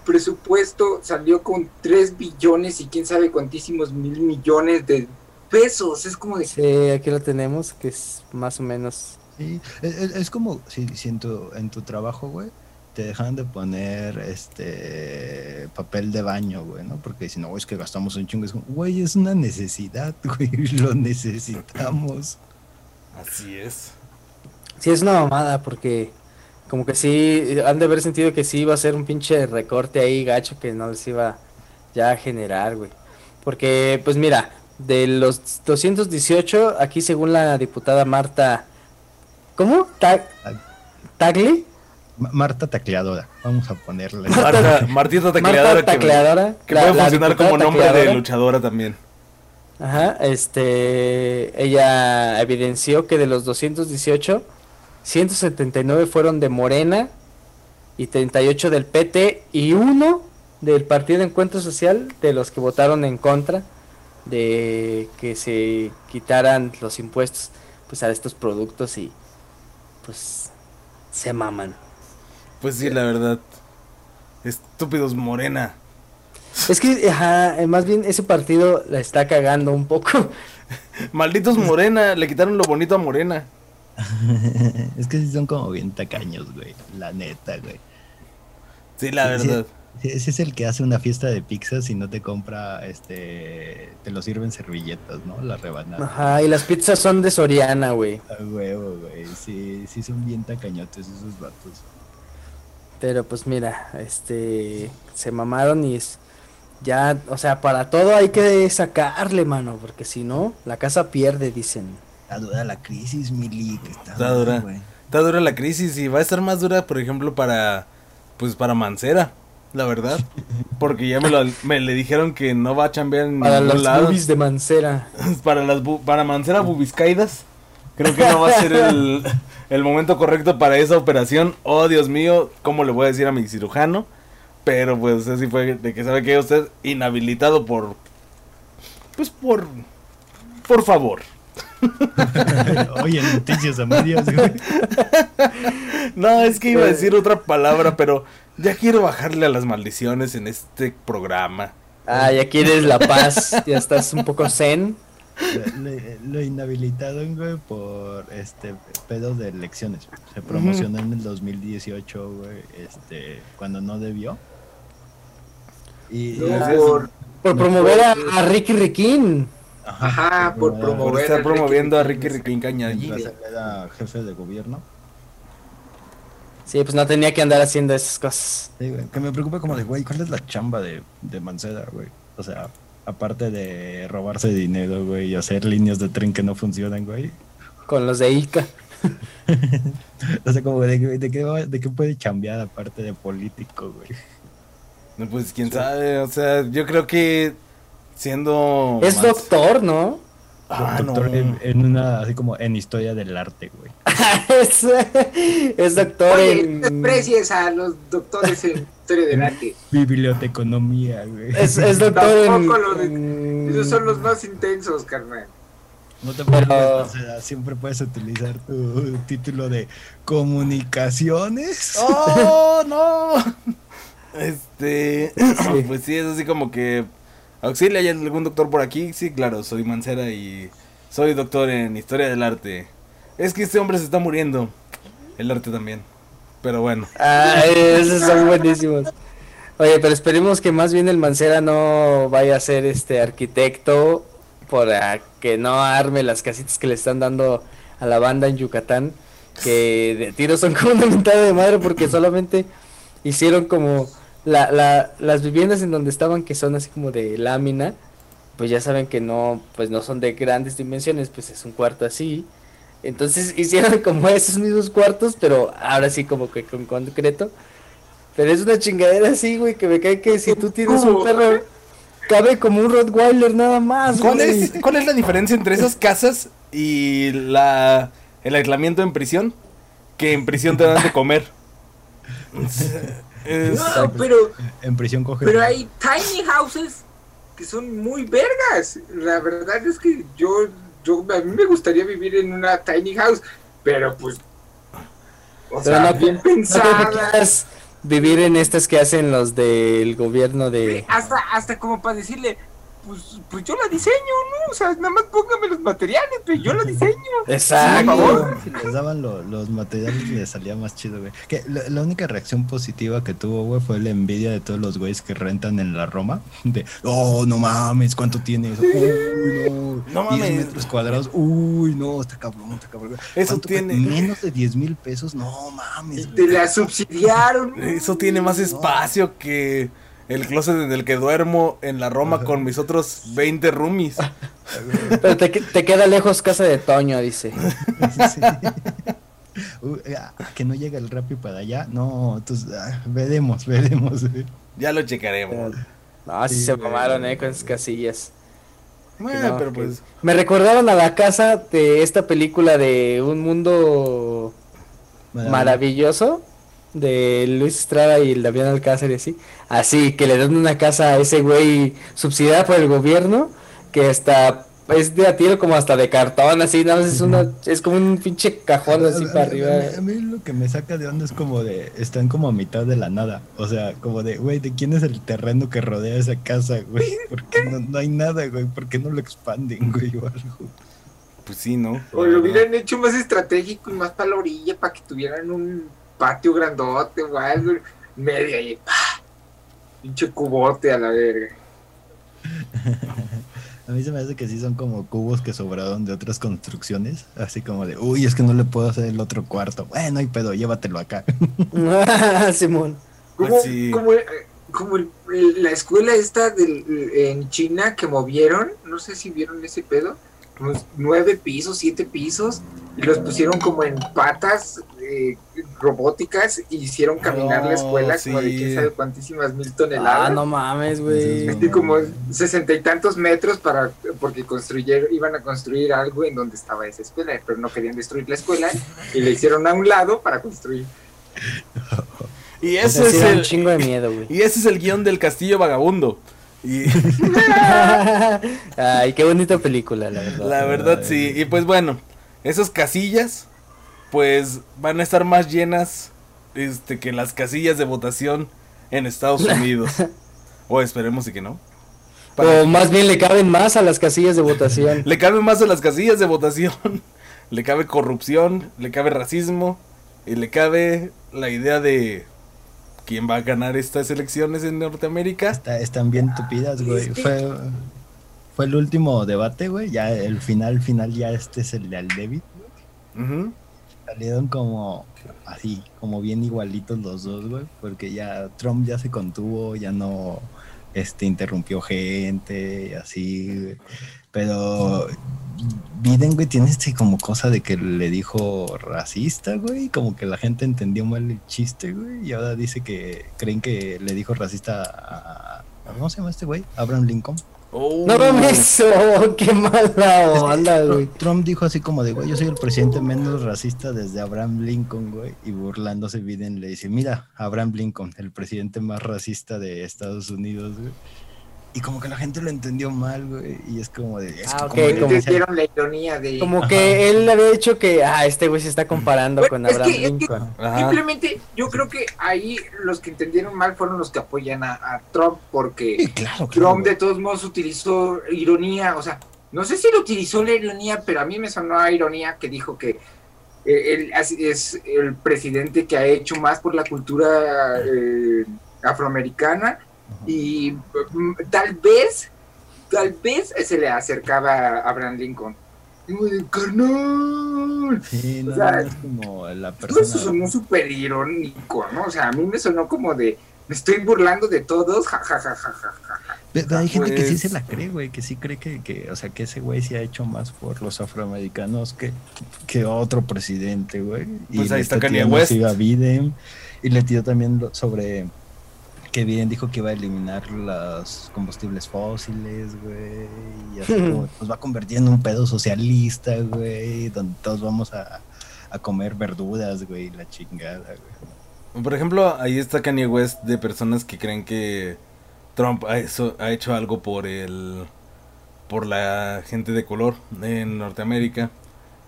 presupuesto salió con 3 billones y quién sabe cuantísimos mil millones de pesos. Es como de... Sí, aquí lo tenemos, que es más o menos. Sí, es, es- es como si, si en, tu, en tu trabajo, güey, te dejan de poner este papel de baño, güey, ¿no? Porque si no, es que gastamos un chingo. Es como, güey, es una necesidad, güey, lo necesitamos. Así es. Sí, es una mamada, porque como que sí, han de haber sentido que sí iba a ser un pinche recorte ahí gacho que no les iba ya a generar, güey. Porque, pues mira, de los 218, aquí según la diputada Marta, ¿cómo? Ta- ¿Tagli? Ma- Marta Tacleadora, vamos a ponerle. Marta, Martita Tacleadora Marta que, Tacleadora. que la- puede funcionar como nombre de luchadora también. Ajá, este, ella evidenció que de los 218, 179 fueron de Morena y 38 del PT y uno del Partido Encuentro Social de los que votaron en contra de que se quitaran los impuestos pues a estos productos y pues se maman. Pues sí, la verdad. Estúpidos Morena. Es que, ajá, eh, más bien ese partido la está cagando un poco. Malditos Morena, le quitaron lo bonito a Morena. es que sí son como bien tacaños, güey. La neta, güey. Sí, la verdad. ese es el que hace una fiesta de pizzas y no te compra, este, te lo sirven servilletas, ¿no? La rebanada. Ajá, y las pizzas son de Soriana, güey. A huevo, güey. Sí, sí son bien tacañotes esos vatos. Pero pues mira, este, se mamaron y es, ya, o sea, para todo hay que sacarle, mano, porque si no, la casa pierde, dicen. Está dura la crisis, Mili. Está, está dura. Está dura la crisis y va a estar más dura, por ejemplo, para, pues para Mancera, la verdad. Porque ya me, lo, me le dijeron que no va a chambear en para ningún lado. bubis de Mancera. para las para Mancera bubiscaídas. Creo que no va a ser el, el momento correcto para esa operación. Oh, Dios mío, ¿cómo le voy a decir a mi cirujano? Pero pues así fue de que sabe que usted inhabilitado por... Pues por... Por favor. Oye, noticias a medias. No, es que iba a decir otra palabra, pero ya quiero bajarle a las maldiciones en este programa. Ah, ya quieres la paz, ya estás un poco zen. Lo, inhabilitaron, güey, por este pedo de elecciones. Se promocionó en el 2018, güey, este, cuando no debió. Y, por, promover a, Ricky Riquín. Ajá, por, promover. Por estar promoviendo a Ricky Riquín Cañadí. Era jefe de gobierno. Sí, pues no tenía que andar haciendo esas cosas. Sí, güey, que me preocupa como de, güey, ¿cuál es la chamba de, de Manceda, güey? O sea, aparte de robarse dinero, güey, y hacer líneas de tren que no funcionan, güey. Con los de Ica. o sea, como de, de, qué, de qué puede chambear aparte de político, güey. No, pues quién sabe, o sea, yo creo que siendo... Es doctor, ¿no? Ah, doctor en, una, así como en historia del arte, güey. es, doctor en... Desprecies a los doctores en historia del arte. Biblioteconomía, güey. Es, es doctor en... Esos son los más intensos, carnal. No te preocupes, o sea, siempre puedes utilizar tu título de comunicaciones. ¡Oh, no! Este, pues sí, es así como que auxilia, ¿hay algún doctor por aquí? Sí, claro, soy Mancera y soy doctor en historia del arte. Es que este hombre se está muriendo. El arte también. Pero bueno. Ay, esos son buenísimos. Oye, pero esperemos que más bien el Mancera no vaya a ser este arquitecto para que no arme las casitas que le están dando a la banda en Yucatán, que de tiro son como una mentada de madre porque solamente hicieron como la, la, las viviendas en donde estaban que son así como de lámina, pues ya saben que no, pues no son de grandes dimensiones, pues es un cuarto así. Entonces hicieron como esos mismos cuartos, pero ahora sí como que con concreto. Pero es una chingadera así, güey, que me cae que si tú tienes un perro, cabe como un Rottweiler nada más. ¿Cuál es, ¿Cuál es la diferencia entre esas casas y la el aislamiento en prisión? Que en prisión te dan de comer. No, pero. En prisión coge. Pero hay tiny houses que son muy vergas. La verdad es que yo, yo a mí me gustaría vivir en una tiny house, pero pues. O sea, bien pensadas. vivir en estas que hacen los del gobierno de. Hasta, hasta como para decirle, pues, pues yo la diseño, ¿no? O sea, nada más póngame los materiales, pero yo la diseño. Exacto. Si les daban los materiales y les salía más chido, güey. Que la, única reacción positiva que tuvo, güey, fue la envidia de todos los güeyes que rentan en la Roma. De, oh, no mames, ¿cuánto tienes? Uy, no. No mames. 10 metros cuadrados. Uy, no, está cabrón, está cabrón. Eso tiene. Menos de 10 mil pesos, no mames. Te la subsidiaron. Eso tiene más espacio que el closet en el que duermo en la Roma con mis otros 20 roomies. Pero te, queda lejos casa de Toño, dice. Ah, que no llega el Rappi para allá. No, entonces ah, veremos, veremos. Ya lo checaremos. No, así se mamaron, eh, con esas casillas. Bueno, pero pues. Me recordaron a la casa de esta película de Un Mundo Maravilloso de Luis Estrada y el Damián Alcázar y así. Así, que le dan una casa a ese güey subsidiada por el gobierno, que hasta es de a tiro como hasta de cartón, así, nada más es una, es como un pinche cajón así A- para a- arriba. A mí, a mí lo que me saca de onda es como de, están como a mitad de la nada. O sea, como de, güey, ¿de quién es el terreno que rodea esa casa, güey? Porque no, no hay nada, güey. ¿Por qué no lo expanden, güey, o algo? Pues sí, ¿no? O lo hubieran hecho más estratégico y más para la orilla para que tuvieran un patio grandote o algo. Media y ¡pah! Pinche cubote a la verga. A mí se me hace que sí son como cubos que sobraron de otras construcciones. Así como de, uy, es que no le puedo hacer el otro cuarto. Bueno, hay pedo, llévatelo acá. Simón. Como, Pues sí. como, eh, como el- el- la escuela esta del, en China que movieron, no sé si vieron ese pedo, unos nueve pisos, siete pisos, y los pusieron como en patas eh, robóticas y hicieron caminar Oh, la escuela como de quién sabe cuantísimas mil toneladas. Ah, no mames, güey. Como sesenta y tantos metros para porque construyeron, iban a construir algo en donde estaba esa escuela, pero no querían destruir la escuela y le hicieron a un lado para construir. Y O sea, ese sí es el chingo de miedo, güey. y ese es el guion del Castillo Vagabundo. Y Ay, qué bonita película, la verdad. la verdad sí, y pues bueno, esas casillas pues van a estar más llenas este que las casillas de votación en Estados Unidos. o esperemos y que no. Para- O más bien le caben más a las casillas de votación. Le cabe más a las casillas de votación. Le cabe corrupción, le cabe racismo y le cabe la idea de quién va a ganar estas elecciones en Norteamérica. Está- están bien tupidas, güey. Es que- Fue, fue el último debate, güey. Ya el final, final, ya este es el de al David. Salieron como así, como bien igualitos los dos, güey. Porque ya Trump ya se contuvo, ya no este, interrumpió gente así, güey. Pero Biden, güey, tiene este como cosa de que le dijo racista, güey. Como que la gente entendió mal el chiste, güey. Y ahora dice que creen que le dijo racista a- ¿Cómo se llama este güey? Abraham Lincoln. Oh. No mames, oh, qué mala onda, güey. Trump dijo así como de, güey, yo soy el presidente menos racista desde Abraham Lincoln, güey. Y burlándose Biden le dice, mira, Abraham Lincoln, el presidente más racista de Estados Unidos, güey. Y como que la gente lo entendió mal, güey. Y es como de... Es Ah, que ok, como como- dice- entendieron la ironía de... Como Ajá. que él había dicho que, ah, este güey se está comparando Bueno, con es Abraham que- es que- Lincoln. Simplemente yo creo que ahí los que entendieron mal fueron los que apoyan a, a Trump porque Sí, claro, claro, Trump güey. de todos modos utilizó ironía, o sea, no sé si lo utilizó la ironía, pero a mí me sonó a ironía que dijo que eh, él es el presidente que ha hecho más por la cultura eh, afroamericana y mm, tal vez, tal vez se le acercaba a Abraham Lincoln. De, carnal. Sí, no, o sea, no es como la Todo eso persona... sonó súper irónico, ¿no? O sea, a mí me sonó como de, me estoy burlando de todos, ja, ja, ja, ja, ja, ja, ja. Pero pero hay gente que sí Pues- se la cree, güey, que sí cree que, que, o sea, que ese güey sí ha hecho más por los afroamericanos que, que otro presidente, güey. Pues ahí le está Kanye West. a Biden. Y le tiró también sobre que Biden dijo que iba a eliminar los combustibles fósiles, güey. Y así como nos va a convertir en un pedo socialista, güey, donde todos vamos a, a comer verduras, güey, la chingada, güey. Por ejemplo, ahí está Kanye West de personas que creen que Trump ha, eso- ha hecho algo por el por la gente de color en Norteamérica.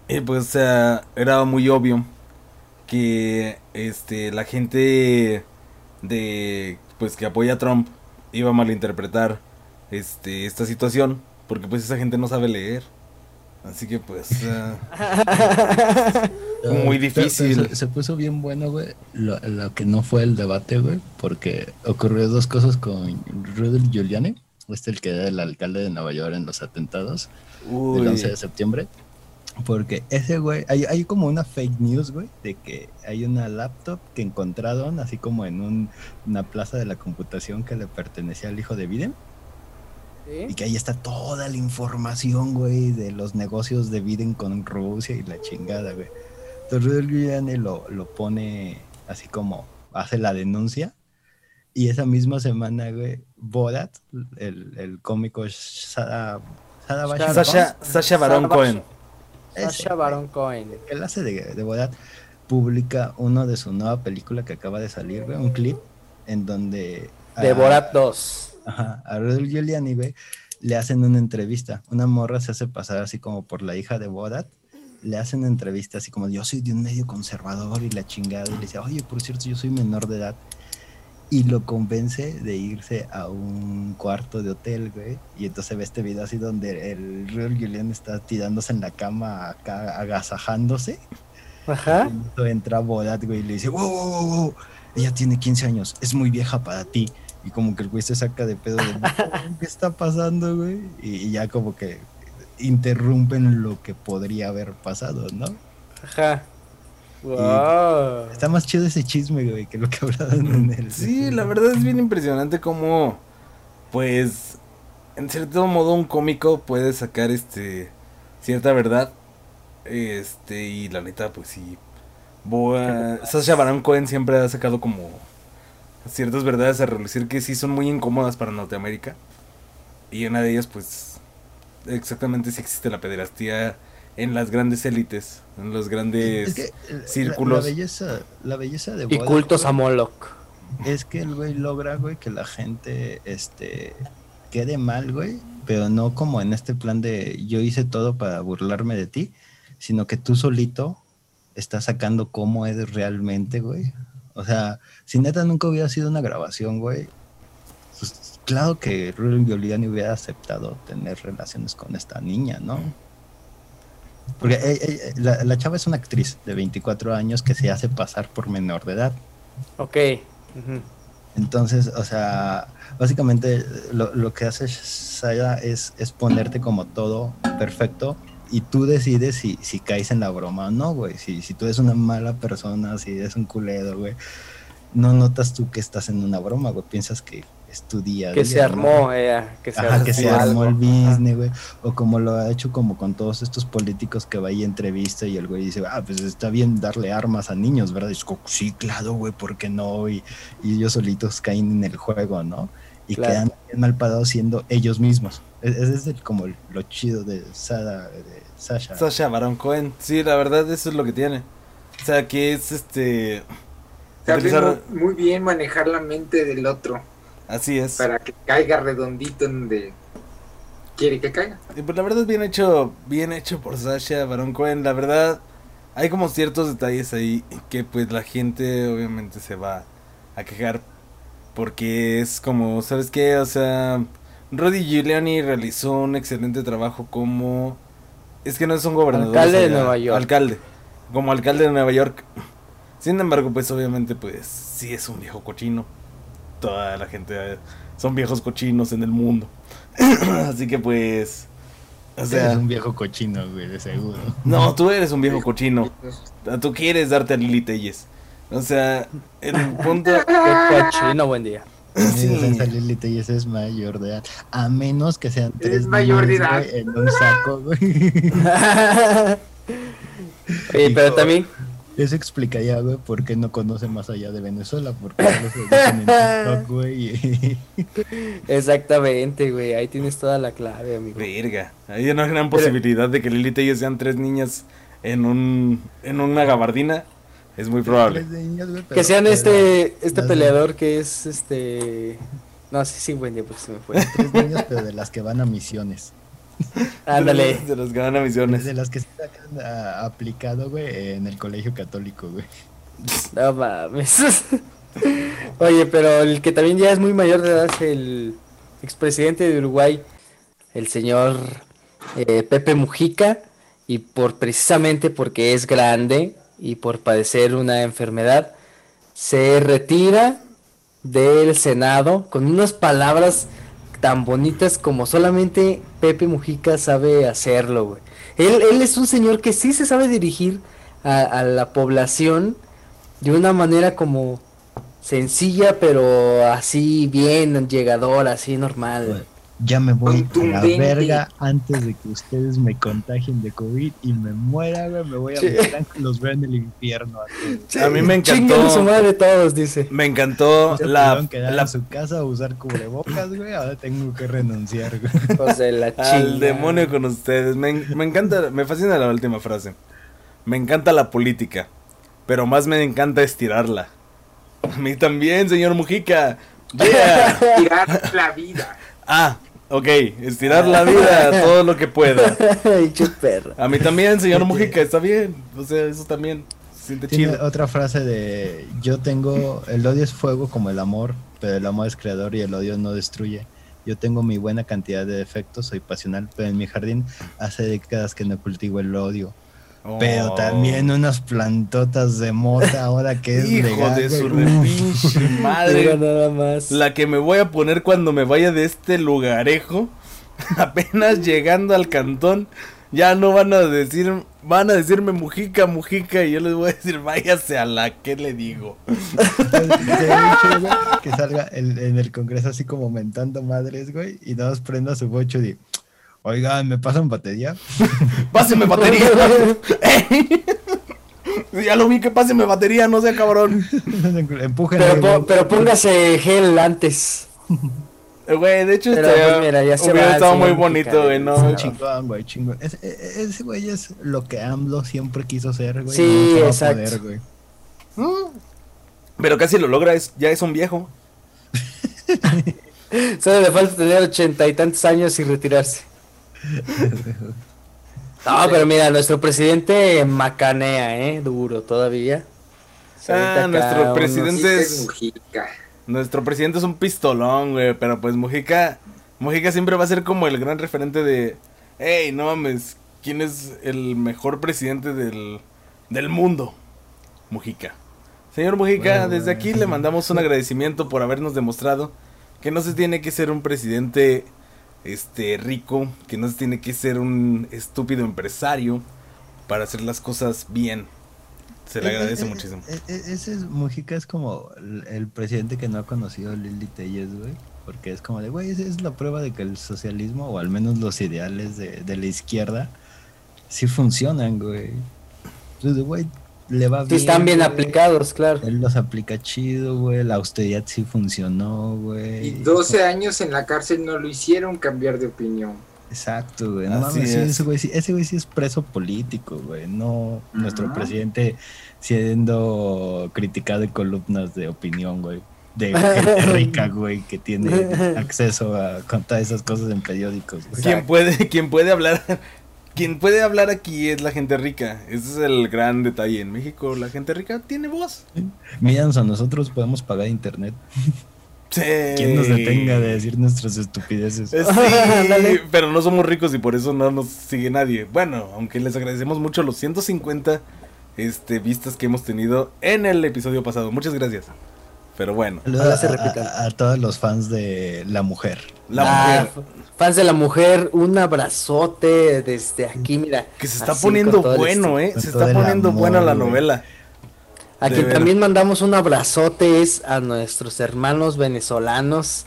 Y pues o sea, era muy obvio que este la gente de pues que apoya a Trump iba a malinterpretar este esta situación porque pues esa gente no sabe leer. Así que pues Muy difícil. Se, se puso bien bueno, güey. Lo, lo que no fue el debate, güey, porque ocurrió dos cosas con Rudy Giuliani, este el que era el alcalde de Nueva York en los atentados uy, del 11 de septiembre. Porque ese güey, hay, hay como una fake news, güey, de que hay una laptop que encontraron así como en un- una plaza de la computación que le pertenecía al hijo de Biden. Y que ahí está toda la información, güey, de los negocios de Biden con Rusia y la chingada, güey. Entonces Giuliani lo, lo pone así como hace la denuncia. Y esa misma semana, güey, Borat, el, el cómico Sara Bareilles Sasha, Sasha Baron Cohen. Sasha Baron Cohen. Él hace de, de Borat. publica uno de su nueva película que acaba de salir, güey, un clip en donde De a- Borat 2. Ajá, a Rudy Giuliani, güey, le hacen una entrevista. Una morra se hace pasar así como por la hija de Borat. Le hacen entrevista así como yo soy de un medio conservador y la chingada. Y le dice, oye, por cierto, yo soy menor de edad. Y lo convence de irse a un cuarto de hotel, güey. Y entonces ve este video así donde el Rudy Giuliani está tirándose en la cama acá, agasajándose. Ajá. Y entra Borat, güey, y le dice, wow, wow, wow, wow, ella tiene 15 años, es muy vieja para ti. Y como que el güey se saca de pedo de, ¿qué está pasando, güey? Y, y ya como que interrumpen lo que podría haber pasado, ¿no? Ajá. Wow. Está más chido ese chisme, güey, que lo que hablaron en el... Sí, la verdad es bien impresionante cómo, pues, en cierto modo un cómico puede sacar, este, cierta verdad. Este, y la neta, pues sí. Boa, Sasha Baron Cohen siempre ha sacado como ciertas verdades a relucir que sí son muy incómodas para Norteamérica. Y una de ellas, pues, exactamente si existe la pederastía en las grandes élites, en los grandes... Es que la- círculos. La, belleza, la belleza de Y cultos güey, a Moloch. Es que el güey logra, güey, que la gente, este, quede mal, güey, pero no como en este plan de yo hice todo para burlarme de ti, sino que tú solito estás sacando cómo eres realmente, güey. O sea, si neta nunca hubiera sido una grabación, güey, pues claro que Rudy Giuliani hubiera aceptado tener relaciones con esta niña, ¿no? Porque eh, eh, la, la chava es una actriz de 24 años que se hace pasar por menor de edad. Ok. Entonces, o sea, básicamente lo, lo que hace Saya es, es ponerte como todo perfecto y tú decides si, si caes en la broma o no, güey. Si, si tú eres una mala persona, si eres un culero, güey, no notas tú que estás en una broma, güey. Piensas que es tu día. a Que día, se ¿no? armó, eh, que se Ajá, que se armó el business, güey. O como lo ha hecho como con todos estos políticos que va y entrevista y el güey dice, ah, pues está bien darle armas a niños, ¿verdad? Y es como, sí, claro, güey, ¿por qué no? Y, y ellos solitos caen en el juego, ¿no? Y Claro. quedan bien mal parados siendo ellos mismos. Ese es el- como lo chido de, Sara, de Sasha. Sasha Baron Cohen. Sí, la verdad eso es lo que tiene. O sea, que es este... Sabe muy bien manejar la mente del otro Así es. para que caiga redondito en donde quiere que caiga. Y pues la verdad es bien hecho, bien hecho por Sasha Baron Cohen. La verdad, hay como ciertos detalles ahí que pues la gente obviamente se va a quejar. Porque es como, ¿sabes qué? O sea, Rudy Giuliani realizó un excelente trabajo como... Es que no es un gobernador. Alcalde o de Nueva York. Alcalde. Como alcalde de Nueva York. Sin embargo, pues obviamente pues sí es un viejo cochino. Toda la gente eh, son viejos cochinos en el mundo. Así que pues... O Eres un viejo cochino, güey, de seguro. no, tú eres un viejo cochino. Tú quieres darte a Lili Telles. O sea, el punto... Qué cochino, buen día. Sí. Sí. Lili Telles es mayor de edad. A menos que sean tres Es mayor de edad. güey, en un saco, güey. Oye, pero también, Eso explicaría, güey, por qué no conoce más allá de Venezuela. Porque solo se dicen en TikTok, güey. y- exactamente, güey, ahí tienes toda la clave, amigo. Verga. Hay una gran posibilidad de que Lili Telles sean tres niñas en un en una gabardina. Es muy probable. Güey, Que sean pero este este las- peleador que es este no, sí, sí, buen día, porque se me fue. Tres niños, pero de las que van a misiones. Ándale. De los que van a misiones. De las que se sacan a- aplicado, güey, en el colegio católico, güey. No mames. Oye, pero el que también ya es muy mayor de edad es el expresidente de Uruguay, el señor eh, Pepe Mujica, y por precisamente porque es grande y por padecer una enfermedad, se retira del Senado con unas palabras tan bonitas como solamente Pepe Mujica sabe hacerlo, güey. Él, es un señor que sí se sabe dirigir a, a la población de una manera como sencilla, pero así bien llegadora, así normal. Ya me voy a la verga antes de que ustedes me contagien de COVID y me muera, güey. Me voy a Sí. los veo en el infierno. a. A mí me encantó. su madre todos, dice. Me encantó Se la, quedar la- en su casa a usar cubrebocas, güey. Ahora tengo que renunciar, güey. Hijos de la al demonio con ustedes. Me, me encanta, me fascina la última frase. Me encanta la política. pero más me encanta estirarla. A mí también, señor Mujica. Yeah. Tirar la vida. Ah, ok, estirar la vida todo lo que pueda. Perro. A mí también, señor Mujica, está bien. O sea, eso también se siente Tiene chido. otra frase de yo tengo el odio es fuego como el amor, pero el amor es creador y el odio no destruye. Yo tengo mi buena cantidad de defectos, soy pasional, pero en mi jardín hace décadas que no cultivo el odio. Pero Oh. también unas plantotas de mota ahora que es Hijo legal, de su repinche madre. nada más. La que me voy a poner cuando me vaya de este lugarejo, apenas llegando al cantón, ya no van a decir, van a decirme Mujica, Mujica, y yo les voy a decir, váyase a la que le digo. Que salga el- en el congreso así como mentando madres, güey, y nada más prenda su bocho y oigan, ¿me pasan batería? Páseme batería. ya lo vi que páseme batería, no sea cabrón. Empujen. Pero, po- pero póngase gel antes. Eh, Güey, de hecho, Pero, este, mira, ya se hubiera va, estado muy bonito, güey, no. Chingón, güey, chingón. Ese, e- ese güey es lo que AMLO siempre quiso ser, güey. Sí, exacto. poder, güey. Pero casi lo logra, es, ya es un viejo. Solo le falta tener ochenta y tantos años y retirarse. No, pero mira, nuestro presidente macanea, ¿eh? Duro todavía. Se Ah, avienta acá nuestro unos- presidente- es Mujica. Nuestro presidente es un pistolón, güey, pero pues Mujica, Mujica siempre va a ser como el gran referente de, hey, no mames, ¿quién es el mejor presidente del, del mundo? Mujica. Señor Mujica, Bueno, desde güey. aquí le mandamos un agradecimiento por habernos demostrado que no se tiene que ser un presidente este rico, que no se tiene que ser un estúpido empresario para hacer las cosas bien. Se le Eh, agradece eh, muchísimo. eh, eh, ese es, Mujica es como el, el presidente que no ha conocido a Lili Telles, güey. Porque es como de, güey, esa es la prueba de que el socialismo, o al menos los ideales de, de la izquierda, sí funcionan, güey. Entonces, güey, le va Sí, bien. están bien güey. aplicados, claro. Él los aplica chido, güey. La austeridad sí funcionó, güey. Y 12 años en la cárcel no lo hicieron cambiar de opinión. Exacto, güey. No mames, es. ese güey sí, ese güey sí es preso político, güey. No nuestro presidente siendo criticado en columnas de opinión, güey. De gente rica, güey, que tiene acceso a contar esas cosas en periódicos, güey. ¿Quién puede, quién puede hablar? Quien puede hablar aquí es la gente rica. Ese es el gran detalle. En México la gente rica tiene voz. Míranos a nosotros, podemos pagar internet. Sí. ¿Quién nos detenga de decir nuestras estupideces? Eh. Sí, pero no somos ricos y por eso no nos sigue nadie. Bueno, aunque les agradecemos mucho los 150 este, vistas que hemos tenido en el episodio pasado. Muchas gracias. Pero bueno, Saludos a, repitan. a- a todos los fans de La Mujer. la Ah, mujer Fans de la mujer, un abrazote desde aquí, mira. que se está poniendo bueno. ¿eh? Se está poniendo amor, buena la novela. A quien también mandamos un abrazote es a nuestros hermanos venezolanos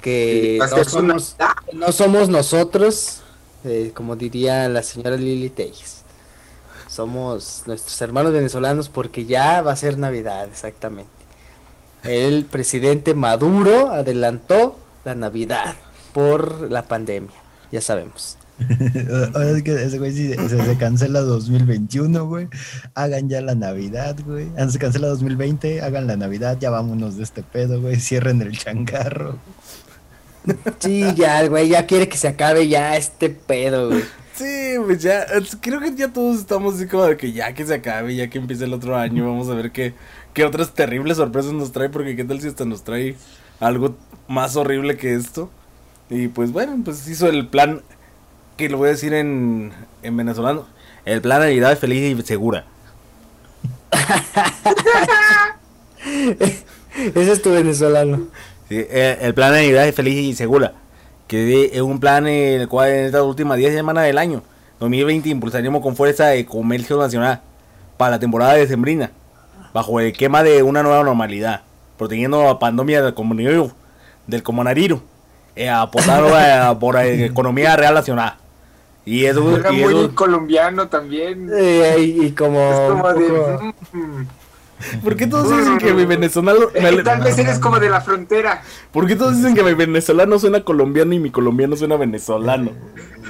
que somos, no somos nosotros, eh, como diría la señora Lili Telles. Somos nuestros hermanos venezolanos porque ya va a ser Navidad, exactamente. El presidente Maduro adelantó la Navidad por la pandemia, ya sabemos. Ahora es que ese güey sí, se, se cancela 2021, güey. Hagan ya la Navidad, güey. Se cancela 2020, hagan la Navidad, ya vámonos de este pedo, güey. Cierren el changarro. Sí, ya, güey, ya quiere que se acabe ya este pedo, güey. Sí, pues ya, creo que ya todos estamos así como de que ya que se acabe, ya que empiece el otro año, vamos a ver qué, qué otras terribles sorpresas nos trae, porque qué tal si hasta nos trae algo más horrible que esto. Y pues bueno, pues hizo el plan, que lo voy a decir en, en venezolano, el plan Navidad feliz y segura. Ese es tu venezolano. Sí, eh, el plan Navidad feliz y segura, que es un plan en el cual en estas últimas 10 semanas del año 2020 impulsaremos con fuerza el comercio nacional para la temporada de sembrina, bajo el esquema de una nueva normalidad, protegiendo la pandemia del comunitario, del comunitario, eh, apostando eh, por la economía real nacional. Y eso, Era y muy eso- colombiano también. Eh, y, y como. es como de. mm, ¿por qué todos dicen que mi venezolano, eh, tal vez eres como de la frontera. ¿por qué todos dicen que mi venezolano suena colombiano y mi colombiano suena venezolano?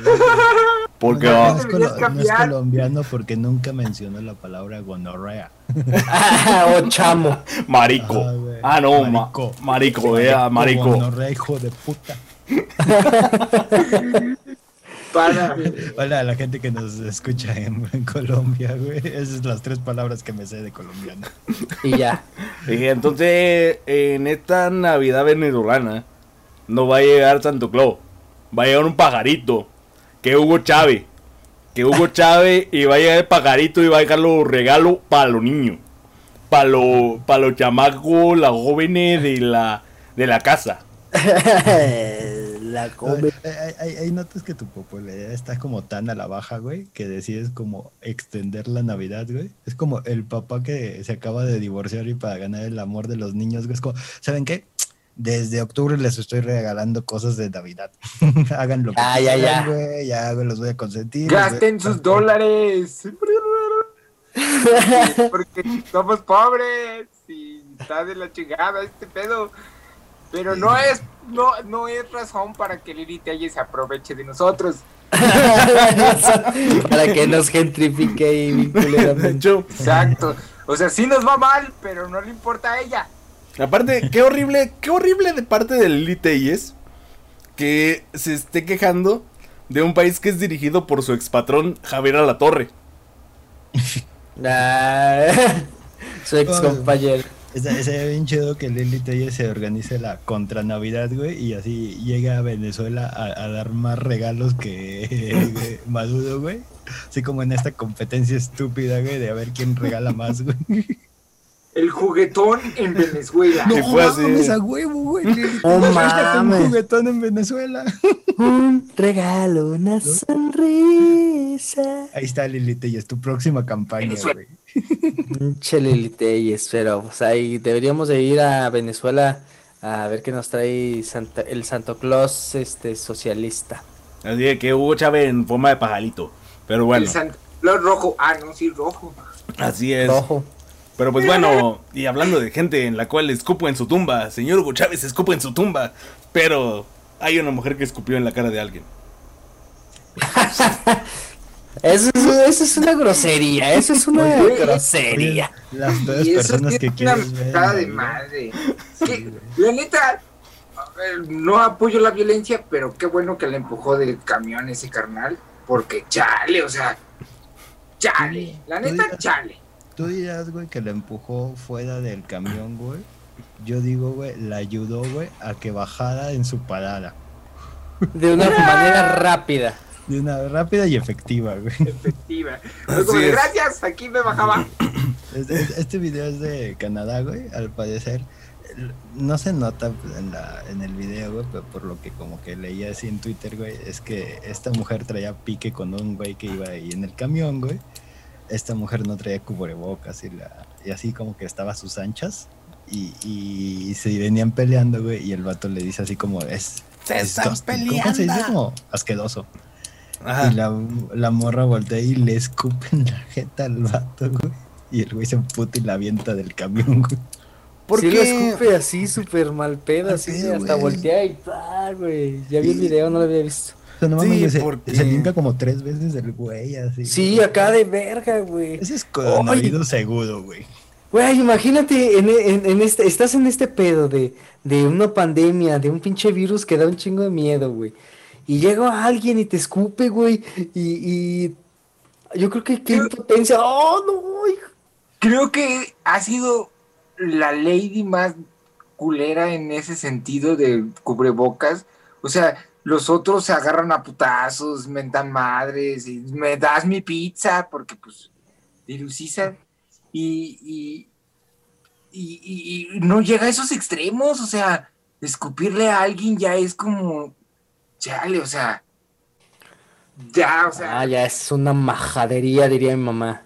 Porque no, va- no es, colo- no es colombiano porque nunca mencionó la palabra gonorrea. o chamo. Marico. Ajá, güey. Ah, no, ma- Marico. marico, eh, marico. Gonorrea, hijo de puta. Para. Hola a la gente que nos escucha en, en Colombia, güey. Esas son las tres palabras que me sé de colombiano. Y ya. Y entonces, en esta Navidad venezolana, no va a llegar Santo Claus. Va a llegar un pajarito, que Hugo Chávez. Que Hugo Chávez, y va a llegar el pajarito y va a dejar los regalos para los niños. Para los, para los chamacos, las jóvenes de la, de la casa. la come. Hay, hay- hay- hay notas que tu popularidad está como tan a la baja, güey, que decides como extender la Navidad, güey. Es como el papá que se acaba de divorciar y para ganar el amor de los niños, güey. Es como, ¿saben qué? Desde octubre les estoy regalando cosas de Navidad. Hagan lo que Ah, ya, quieran, ya. güey. Ya, güey, los voy a consentir. Gasten sus dólares. Porque somos pobres y está de la chingada este pedo. Pero no es, no, no es razón para que Lili Telle se aproveche de nosotros. Para que nos gentrifique y Exacto. O sea, sí nos va mal, pero no le importa a ella. Aparte, qué horrible, qué horrible de parte del Elite es que se esté quejando de un país que es dirigido por su expatrón Javier Alatorre. Ah, su ex compañero. Estaría bien chido que Lili Telle se organice la contra Navidad, güey, y así llega a Venezuela a, a dar más regalos que Maduro, güey. Así como en esta competencia estúpida, güey, de a ver quién regala más, güey. El juguetón en Venezuela. Así. mames, a huevo, güey. Lili No saca un mames. juguetón en Venezuela. Un regalo, una sonrisa. Ahí está Lili Telle, es tu próxima campaña, güey. Pinche Liliteyes, pero pues ahí deberíamos de ir a Venezuela a ver qué nos trae Santa- el Santo Claus este socialista. Así que Hugo Chávez en forma de pajarito. Pero bueno, El Santa Claus rojo. Ah, no, sí, rojo. así es. Rojo. Pero pues bueno, y hablando de gente en la cual escupo en su tumba, señor Hugo Chávez escupo en su tumba, pero hay una mujer que escupió en la cara de alguien. Eso es, eso es una grosería, eso es una Oye, grosería. Las peores Y eso personas que es una ver. de madre. La neta, ver, no apoyo la violencia, pero qué bueno que le empujó del camión ese carnal. Porque chale, o sea, chale. La neta, chale. Tú dirás, güey, que la empujó fuera del camión, güey. Yo digo, güey, la ayudó, güey, a que bajara en su parada. De una manera rápida. De una rápida y efectiva, güey. Efectiva. Fue Así como gracias, aquí me bajaba. Este, este video es de Canadá, güey, al parecer. No se nota en, la, en el video, güey, pero por lo que como que leía así en Twitter, güey, es que esta mujer traía pique con un güey que iba ahí en el camión, güey. Esta mujer no traía cubrebocas y, la, y así como que estaba a sus anchas. Y, y se venían peleando, güey, y el vato le dice así como, es... ¡Se están disgusting". ¿Cómo se dice? peleando! Como asqueroso. Ajá. Y la, la morra voltea y le escupe en la jeta al vato, güey. Y el güey se emputa y la avienta del camión, güey. ¿Por sí qué? lo escupe así, súper mal pedo, así pedo, hasta güey. voltea y ¡pah, güey! Ya vi el video, no lo había visto. O sea, no Sí, mames, porque- se, limpia como tres veces el güey, así. Sí, acá de verga, güey. Ese es coronavirus seguro, güey. Güey, imagínate, en, en- en este, estás en este pedo de, de una pandemia, de un pinche virus que da un chingo de miedo, güey. Y llega alguien y te escupe, güey. Y, y yo creo que qué impotencia. ¡Oh, no! hijo! Creo que ha sido la lady más culera en ese sentido de cubrebocas. O sea, los otros se agarran a putazos, mentan madres, y me das mi pizza, porque pues, dilucizan. Y, y, y, y- no llega a esos extremos, o sea, escupirle a alguien ya es como, chale, o sea, ya, o sea, Ah, ya es una majadería, diría mi mamá.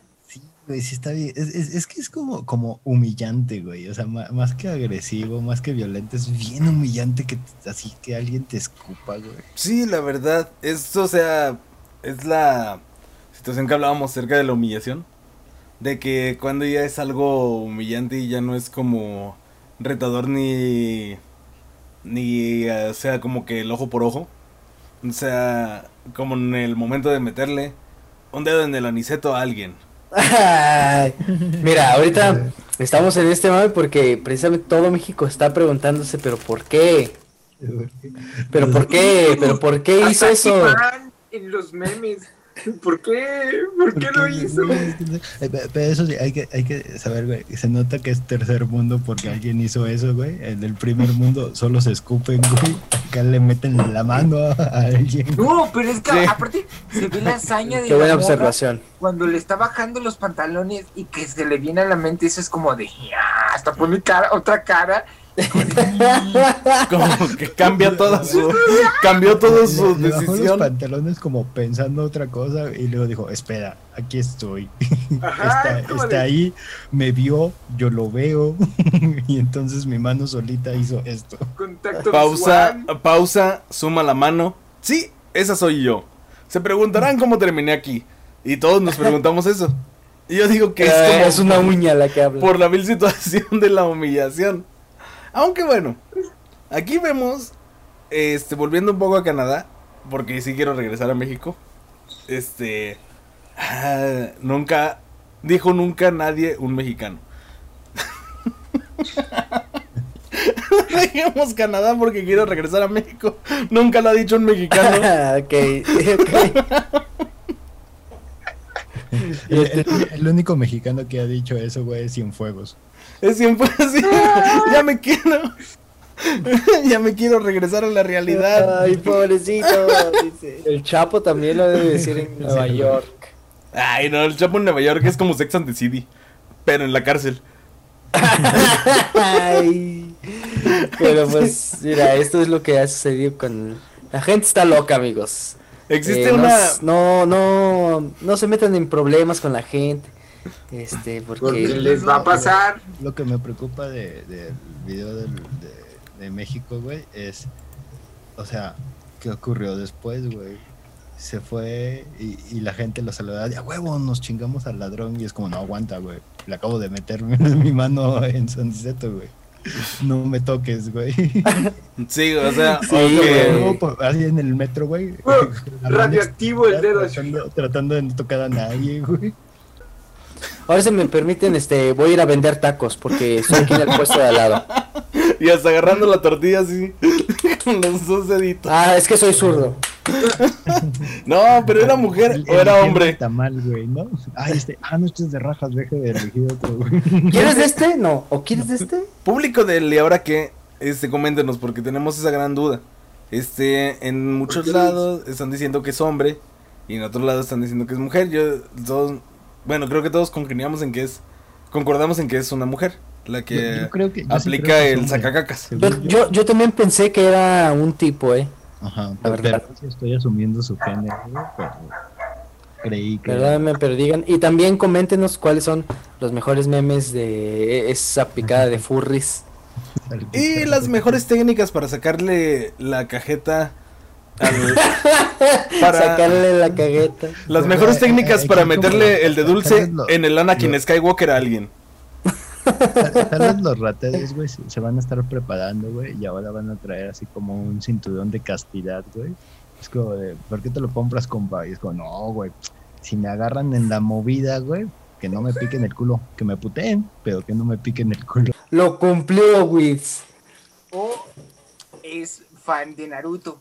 Sí, está bien. Es, es- es que es como, como humillante, güey. O sea, ma- más que agresivo, más que violento, es bien humillante que así que alguien te escupa, güey. Sí, la verdad, es, o sea, es la situación que hablábamos acerca de la humillación. De que cuando ya es algo humillante y ya no es como retador ni, ni, eh, o sea, como que el ojo por ojo. O sea, como en el momento de meterle un dedo en el aniceto a alguien. Ay, Mira, ahorita estamos en este mame porque precisamente todo México está preguntándose, pero ¿por qué? ¿Pero por qué? ¿Pero por qué hizo eso? En los memes. ¿Por qué? ¿Por qué lo hizo? Pe- Pero eso sí, hay que, hay que saber, güey. Se nota que es tercer mundo porque alguien hizo eso, güey. En el primer mundo solo se escupen, güey. Acá le meten la mano a, alguien. No, pero es que Sí. aparte se ve la hazaña de Qué la buena morra observación. cuando le está bajando los pantalones y que se le viene a la mente eso es como de hasta pone cara, otra cara. Como que cambia toda su. Cambió toda su Le- le bajó los pantalones como pensando otra cosa y luego dijo, espera, aquí estoy. Ajá, está ahí, me vio, yo lo veo. y entonces mi mano solita hizo esto. Contacto Pausa, visual. pausa, suma la mano. Sí, esa soy yo. Se preguntarán cómo terminé aquí. Y todos nos preguntamos eso. Y yo digo que es como es una uña la que habla. por la vil situación de la humillación. Aunque bueno, aquí vemos, este, volviendo un poco a Canadá, porque sí quiero regresar a México. Este, ah, nunca, dijo nunca nadie un mexicano. Dejemos Canadá porque quiero regresar a México. Nunca lo ha dicho un mexicano. ok, ok. El, el- el único mexicano que ha dicho eso, güey, es Cienfuegos. Es siempre así. Ya me quiero. Ya me quiero regresar a la realidad. Ay, pobrecito. dice. El Chapo también lo debe decir en Nueva Sí. York. Ay, no, el Chapo en Nueva York es como Sex and the City. Pero en la cárcel. Ay. Pero pues, mira, esto es lo que ha sucedido con. La gente está loca, amigos. Existe Eh, una. No, no, no se metan en problemas con la gente. Este, Porque porque. les va a pasar. Lo que me preocupa de- del video del- de, de México, güey, es, o sea, ¿qué ocurrió después, güey? Se fue y, y la gente lo saludaba de a huevo, nos chingamos al ladrón y es como, no aguanta, güey. Le acabo de meter mi mano en su aniceto, güey. No me toques, güey. Sí, o sea, Sí, ok. güey. Luego, por- así en el metro, güey. Radioactivo el dedo. Tratando, tratando de no tocar a nadie, güey. Ahora si me permiten, este, voy a ir a vender tacos porque estoy aquí en el puesto de al lado. Y hasta agarrando la tortilla así. Con los dos deditos. Ah, es que soy zurdo. No, pero era mujer El- o era hombre. el tamal, güey, ¿no? Ay, este, ah, no, este es de rajas, deje de elegir otro, güey. ¿Quieres de este? No. ¿O quieres de este? Público del y ahora qué, este, coméntenos porque tenemos esa gran duda. Este, en muchos lados están diciendo que es hombre y en otros lados están diciendo que es mujer. Yo, todos, bueno, creo que todos congeniamos en que es, concordamos en que es una mujer la que Yo- yo creo que- yo sí aplica creo que es el sacacacas. Yo, yo, yo también pensé que era un tipo, eh. Ajá, La pero, verdad. estoy asumiendo su género, pero creí que... Perdónenme, pero digan. Y también coméntenos cuáles son los mejores memes de esa picada de furries. Y las mejores técnicas para sacarle la cajeta para Sacarle la cagueta. las mejores técnicas para meterle el de dulce en el Anakin lo- Skywalker a alguien. Tal, tal vez los rateros, güey, se, van a estar preparando, güey, y ahora van a traer así como un cinturón de castidad, güey. Es como de, ¿por qué te lo compras, compa? Y es como, no, güey, si me agarran en la movida, güey, que no me piquen el culo, que me puteen, pero que no me piquen el culo. Lo cumplió, Wiz. O es fan de Naruto.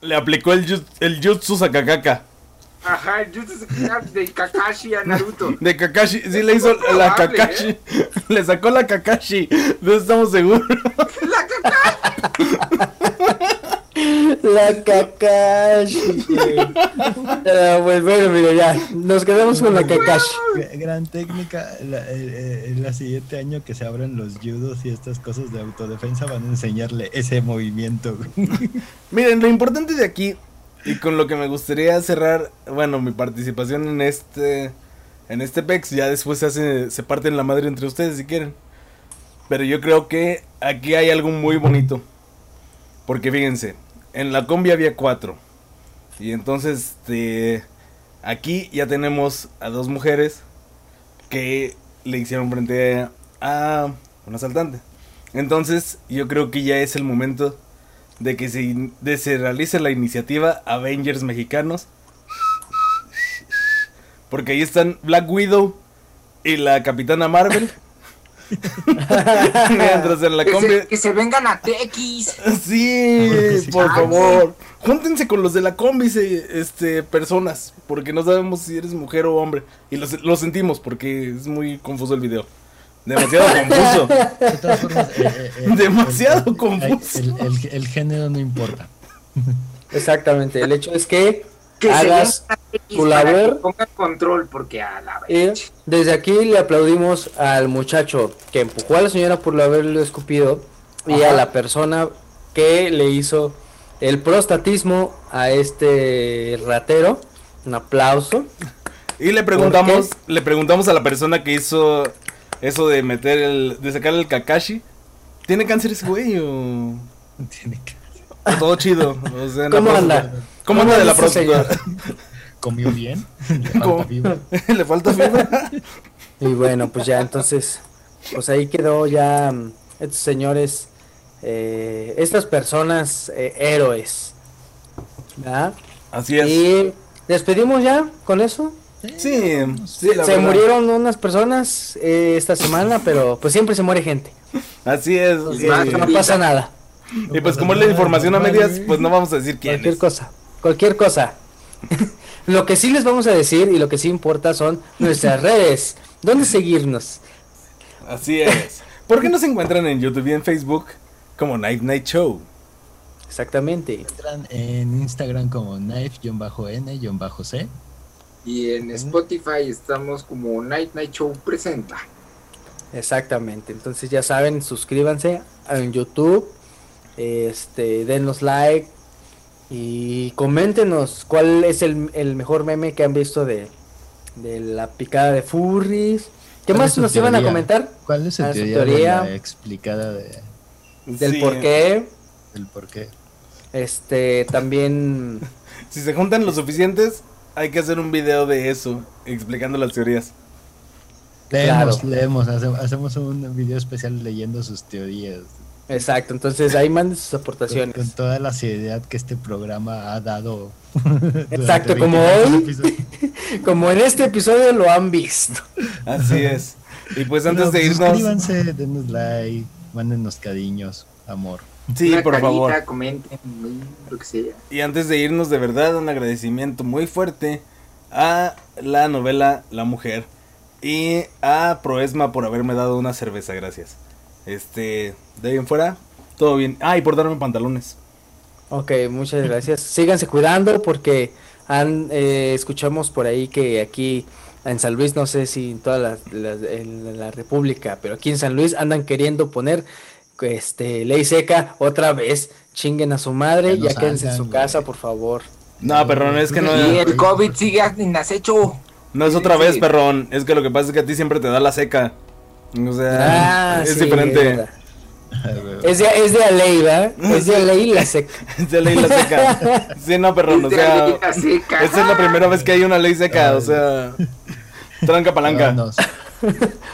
Le aplicó el, yu- el Jutsu Sakakaka. Ajá, yo te de Kakashi a Naruto. De Kakashi, sí le hizo la Kakashi. Le sacó la Kakashi. No estamos seguros. La Kakashi. La Kakashi. Ah, pues bueno, mira, ya. Nos quedamos con la Kakashi. Gran técnica, la- eh, eh, el siguiente año que se abran los judos y estas cosas de autodefensa van a enseñarle ese movimiento. Miren, lo importante de aquí, y con lo que me gustaría cerrar, bueno, mi participación en este. En este PEX, ya después se hace. se parten la madre entre ustedes si quieren. Pero yo creo que aquí hay algo muy bonito. Porque fíjense, en la combi había cuatro. Y entonces, este, aquí ya tenemos a dos mujeres que le hicieron frente a un asaltante. Entonces, yo creo que ya es el momento de que se, se realice la iniciativa Avengers Mexicanos. Porque ahí están Black Widow y la Capitana Marvel. Mientras en la Que combi... se, que se vengan a TX. Sí, por Ah, favor. Júntense con los de la combi, se- este, personas. Porque no sabemos si eres mujer o hombre. Y lo, lo sentimos porque es muy confuso el video. Demasiado confuso. De todas formas, eh, eh, eh, Demasiado el- confuso. El, el- el género no importa. Exactamente. El hecho es que Que hagas tu labor. que pongan control, porque a la Y vez. desde aquí le aplaudimos al muchacho que empujó a la señora por haberlo escupido y a la persona que le hizo el prostatismo a este ratero. Un aplauso. Y le preguntamos, le preguntamos a la persona que hizo eso de meter el, de sacar el Kakashi. ¿Tiene cáncer ese güey o, Tiene o todo chido? O sea, en la ¿Cómo anda? ¿Cómo anda de la próstata? ¿Comió bien? Le falta fibra. ¿Le falta fibra? Y bueno, pues ya entonces, pues ahí quedó ya mm, estos señores, eh, estas personas eh, héroes. ¿verdad? Así es. Y despedimos ya con eso. Sí, sí, la se verdad. murieron unas personas eh, esta semana, pero pues siempre se muere gente. Así es. No pasa nada. Y pues como es la información a medias, pues no vamos a decir quién Cualquier es. cosa. Cualquier cosa. lo que sí les vamos a decir y lo que sí importa son nuestras redes. ¿Dónde seguirnos? Así es. ¿Por qué no se encuentran en YouTube y en Facebook como Night Night Show? Exactamente. Entran en Instagram como knife-n-c. Y en Spotify estamos como Night Night Show presenta. Exactamente. Entonces ya saben, suscríbanse en YouTube. Este, denos like. Y coméntenos cuál es el, el mejor meme que han visto de, de la picada de furries. ¿Qué ¿Cuál más nos iban a comentar? ¿Cuál es su Ah, teoría, explicada de, Del Sí. por qué. del por qué? Este, también. Si se juntan lo suficientes, hay que hacer un video de eso, explicando las teorías. Leemos, Claro. leemos, hace- hacemos un video especial leyendo sus teorías. Exacto, entonces ahí manden sus aportaciones. con toda la seriedad que este programa ha dado. Exacto, como 23 hoy. Como en este episodio lo han visto. Así es. Y pues antes No, de irnos, Suscríbanse, denos like, mándenos cariños, amor. sí, Una por carita, favor. comenten, lo que sea. Y antes de irnos, de verdad, un agradecimiento muy fuerte a la novela La Mujer y a Proesma por haberme dado una cerveza, gracias. Este, de ahí en fuera, todo bien. Ah, y por darme pantalones. Ok, muchas gracias. Síganse cuidando porque han, eh, escuchamos por ahí que aquí en San Luis, no sé si en toda la, la- en la República, pero aquí en San Luis andan queriendo poner este ley seca otra vez. Chinguen a su madre, Ya no ya quédense en su casa, güey. por favor. No, perrón, es que no, Y el COVID sigue en acecho. no es otra sí. vez, perrón. Es que lo que pasa es que a ti siempre te da la seca. O sea, Ah, es sí, diferente. Es de, es de ley, ¿verdad? Es de ley la seca. Es de ley la seca. Sí, no, perrón, o Es de sea, ley la seca. esta es la primera vez que hay una ley seca, o sea, tranca palanca. Vámonos.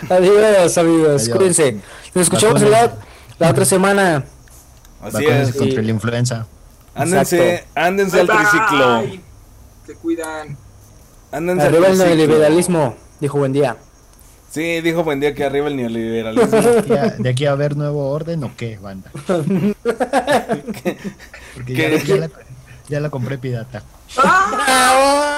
Adiós, amigos. Adiós. Cuídense. Nos escuchamos la, la otra semana. Así es. contra Sí. la influenza. Ándense, Exacto. ándense al bye. triciclo. Se cuidan. Ándense al Arriba el triciclo. neoliberalismo, dijo buen día. Sí, dijo buen día que arriba el neoliberalismo. ¿De aquí, a, de aquí a ver nuevo orden o qué, banda? Porque ya la, ya la compré pirata. ¡Ah!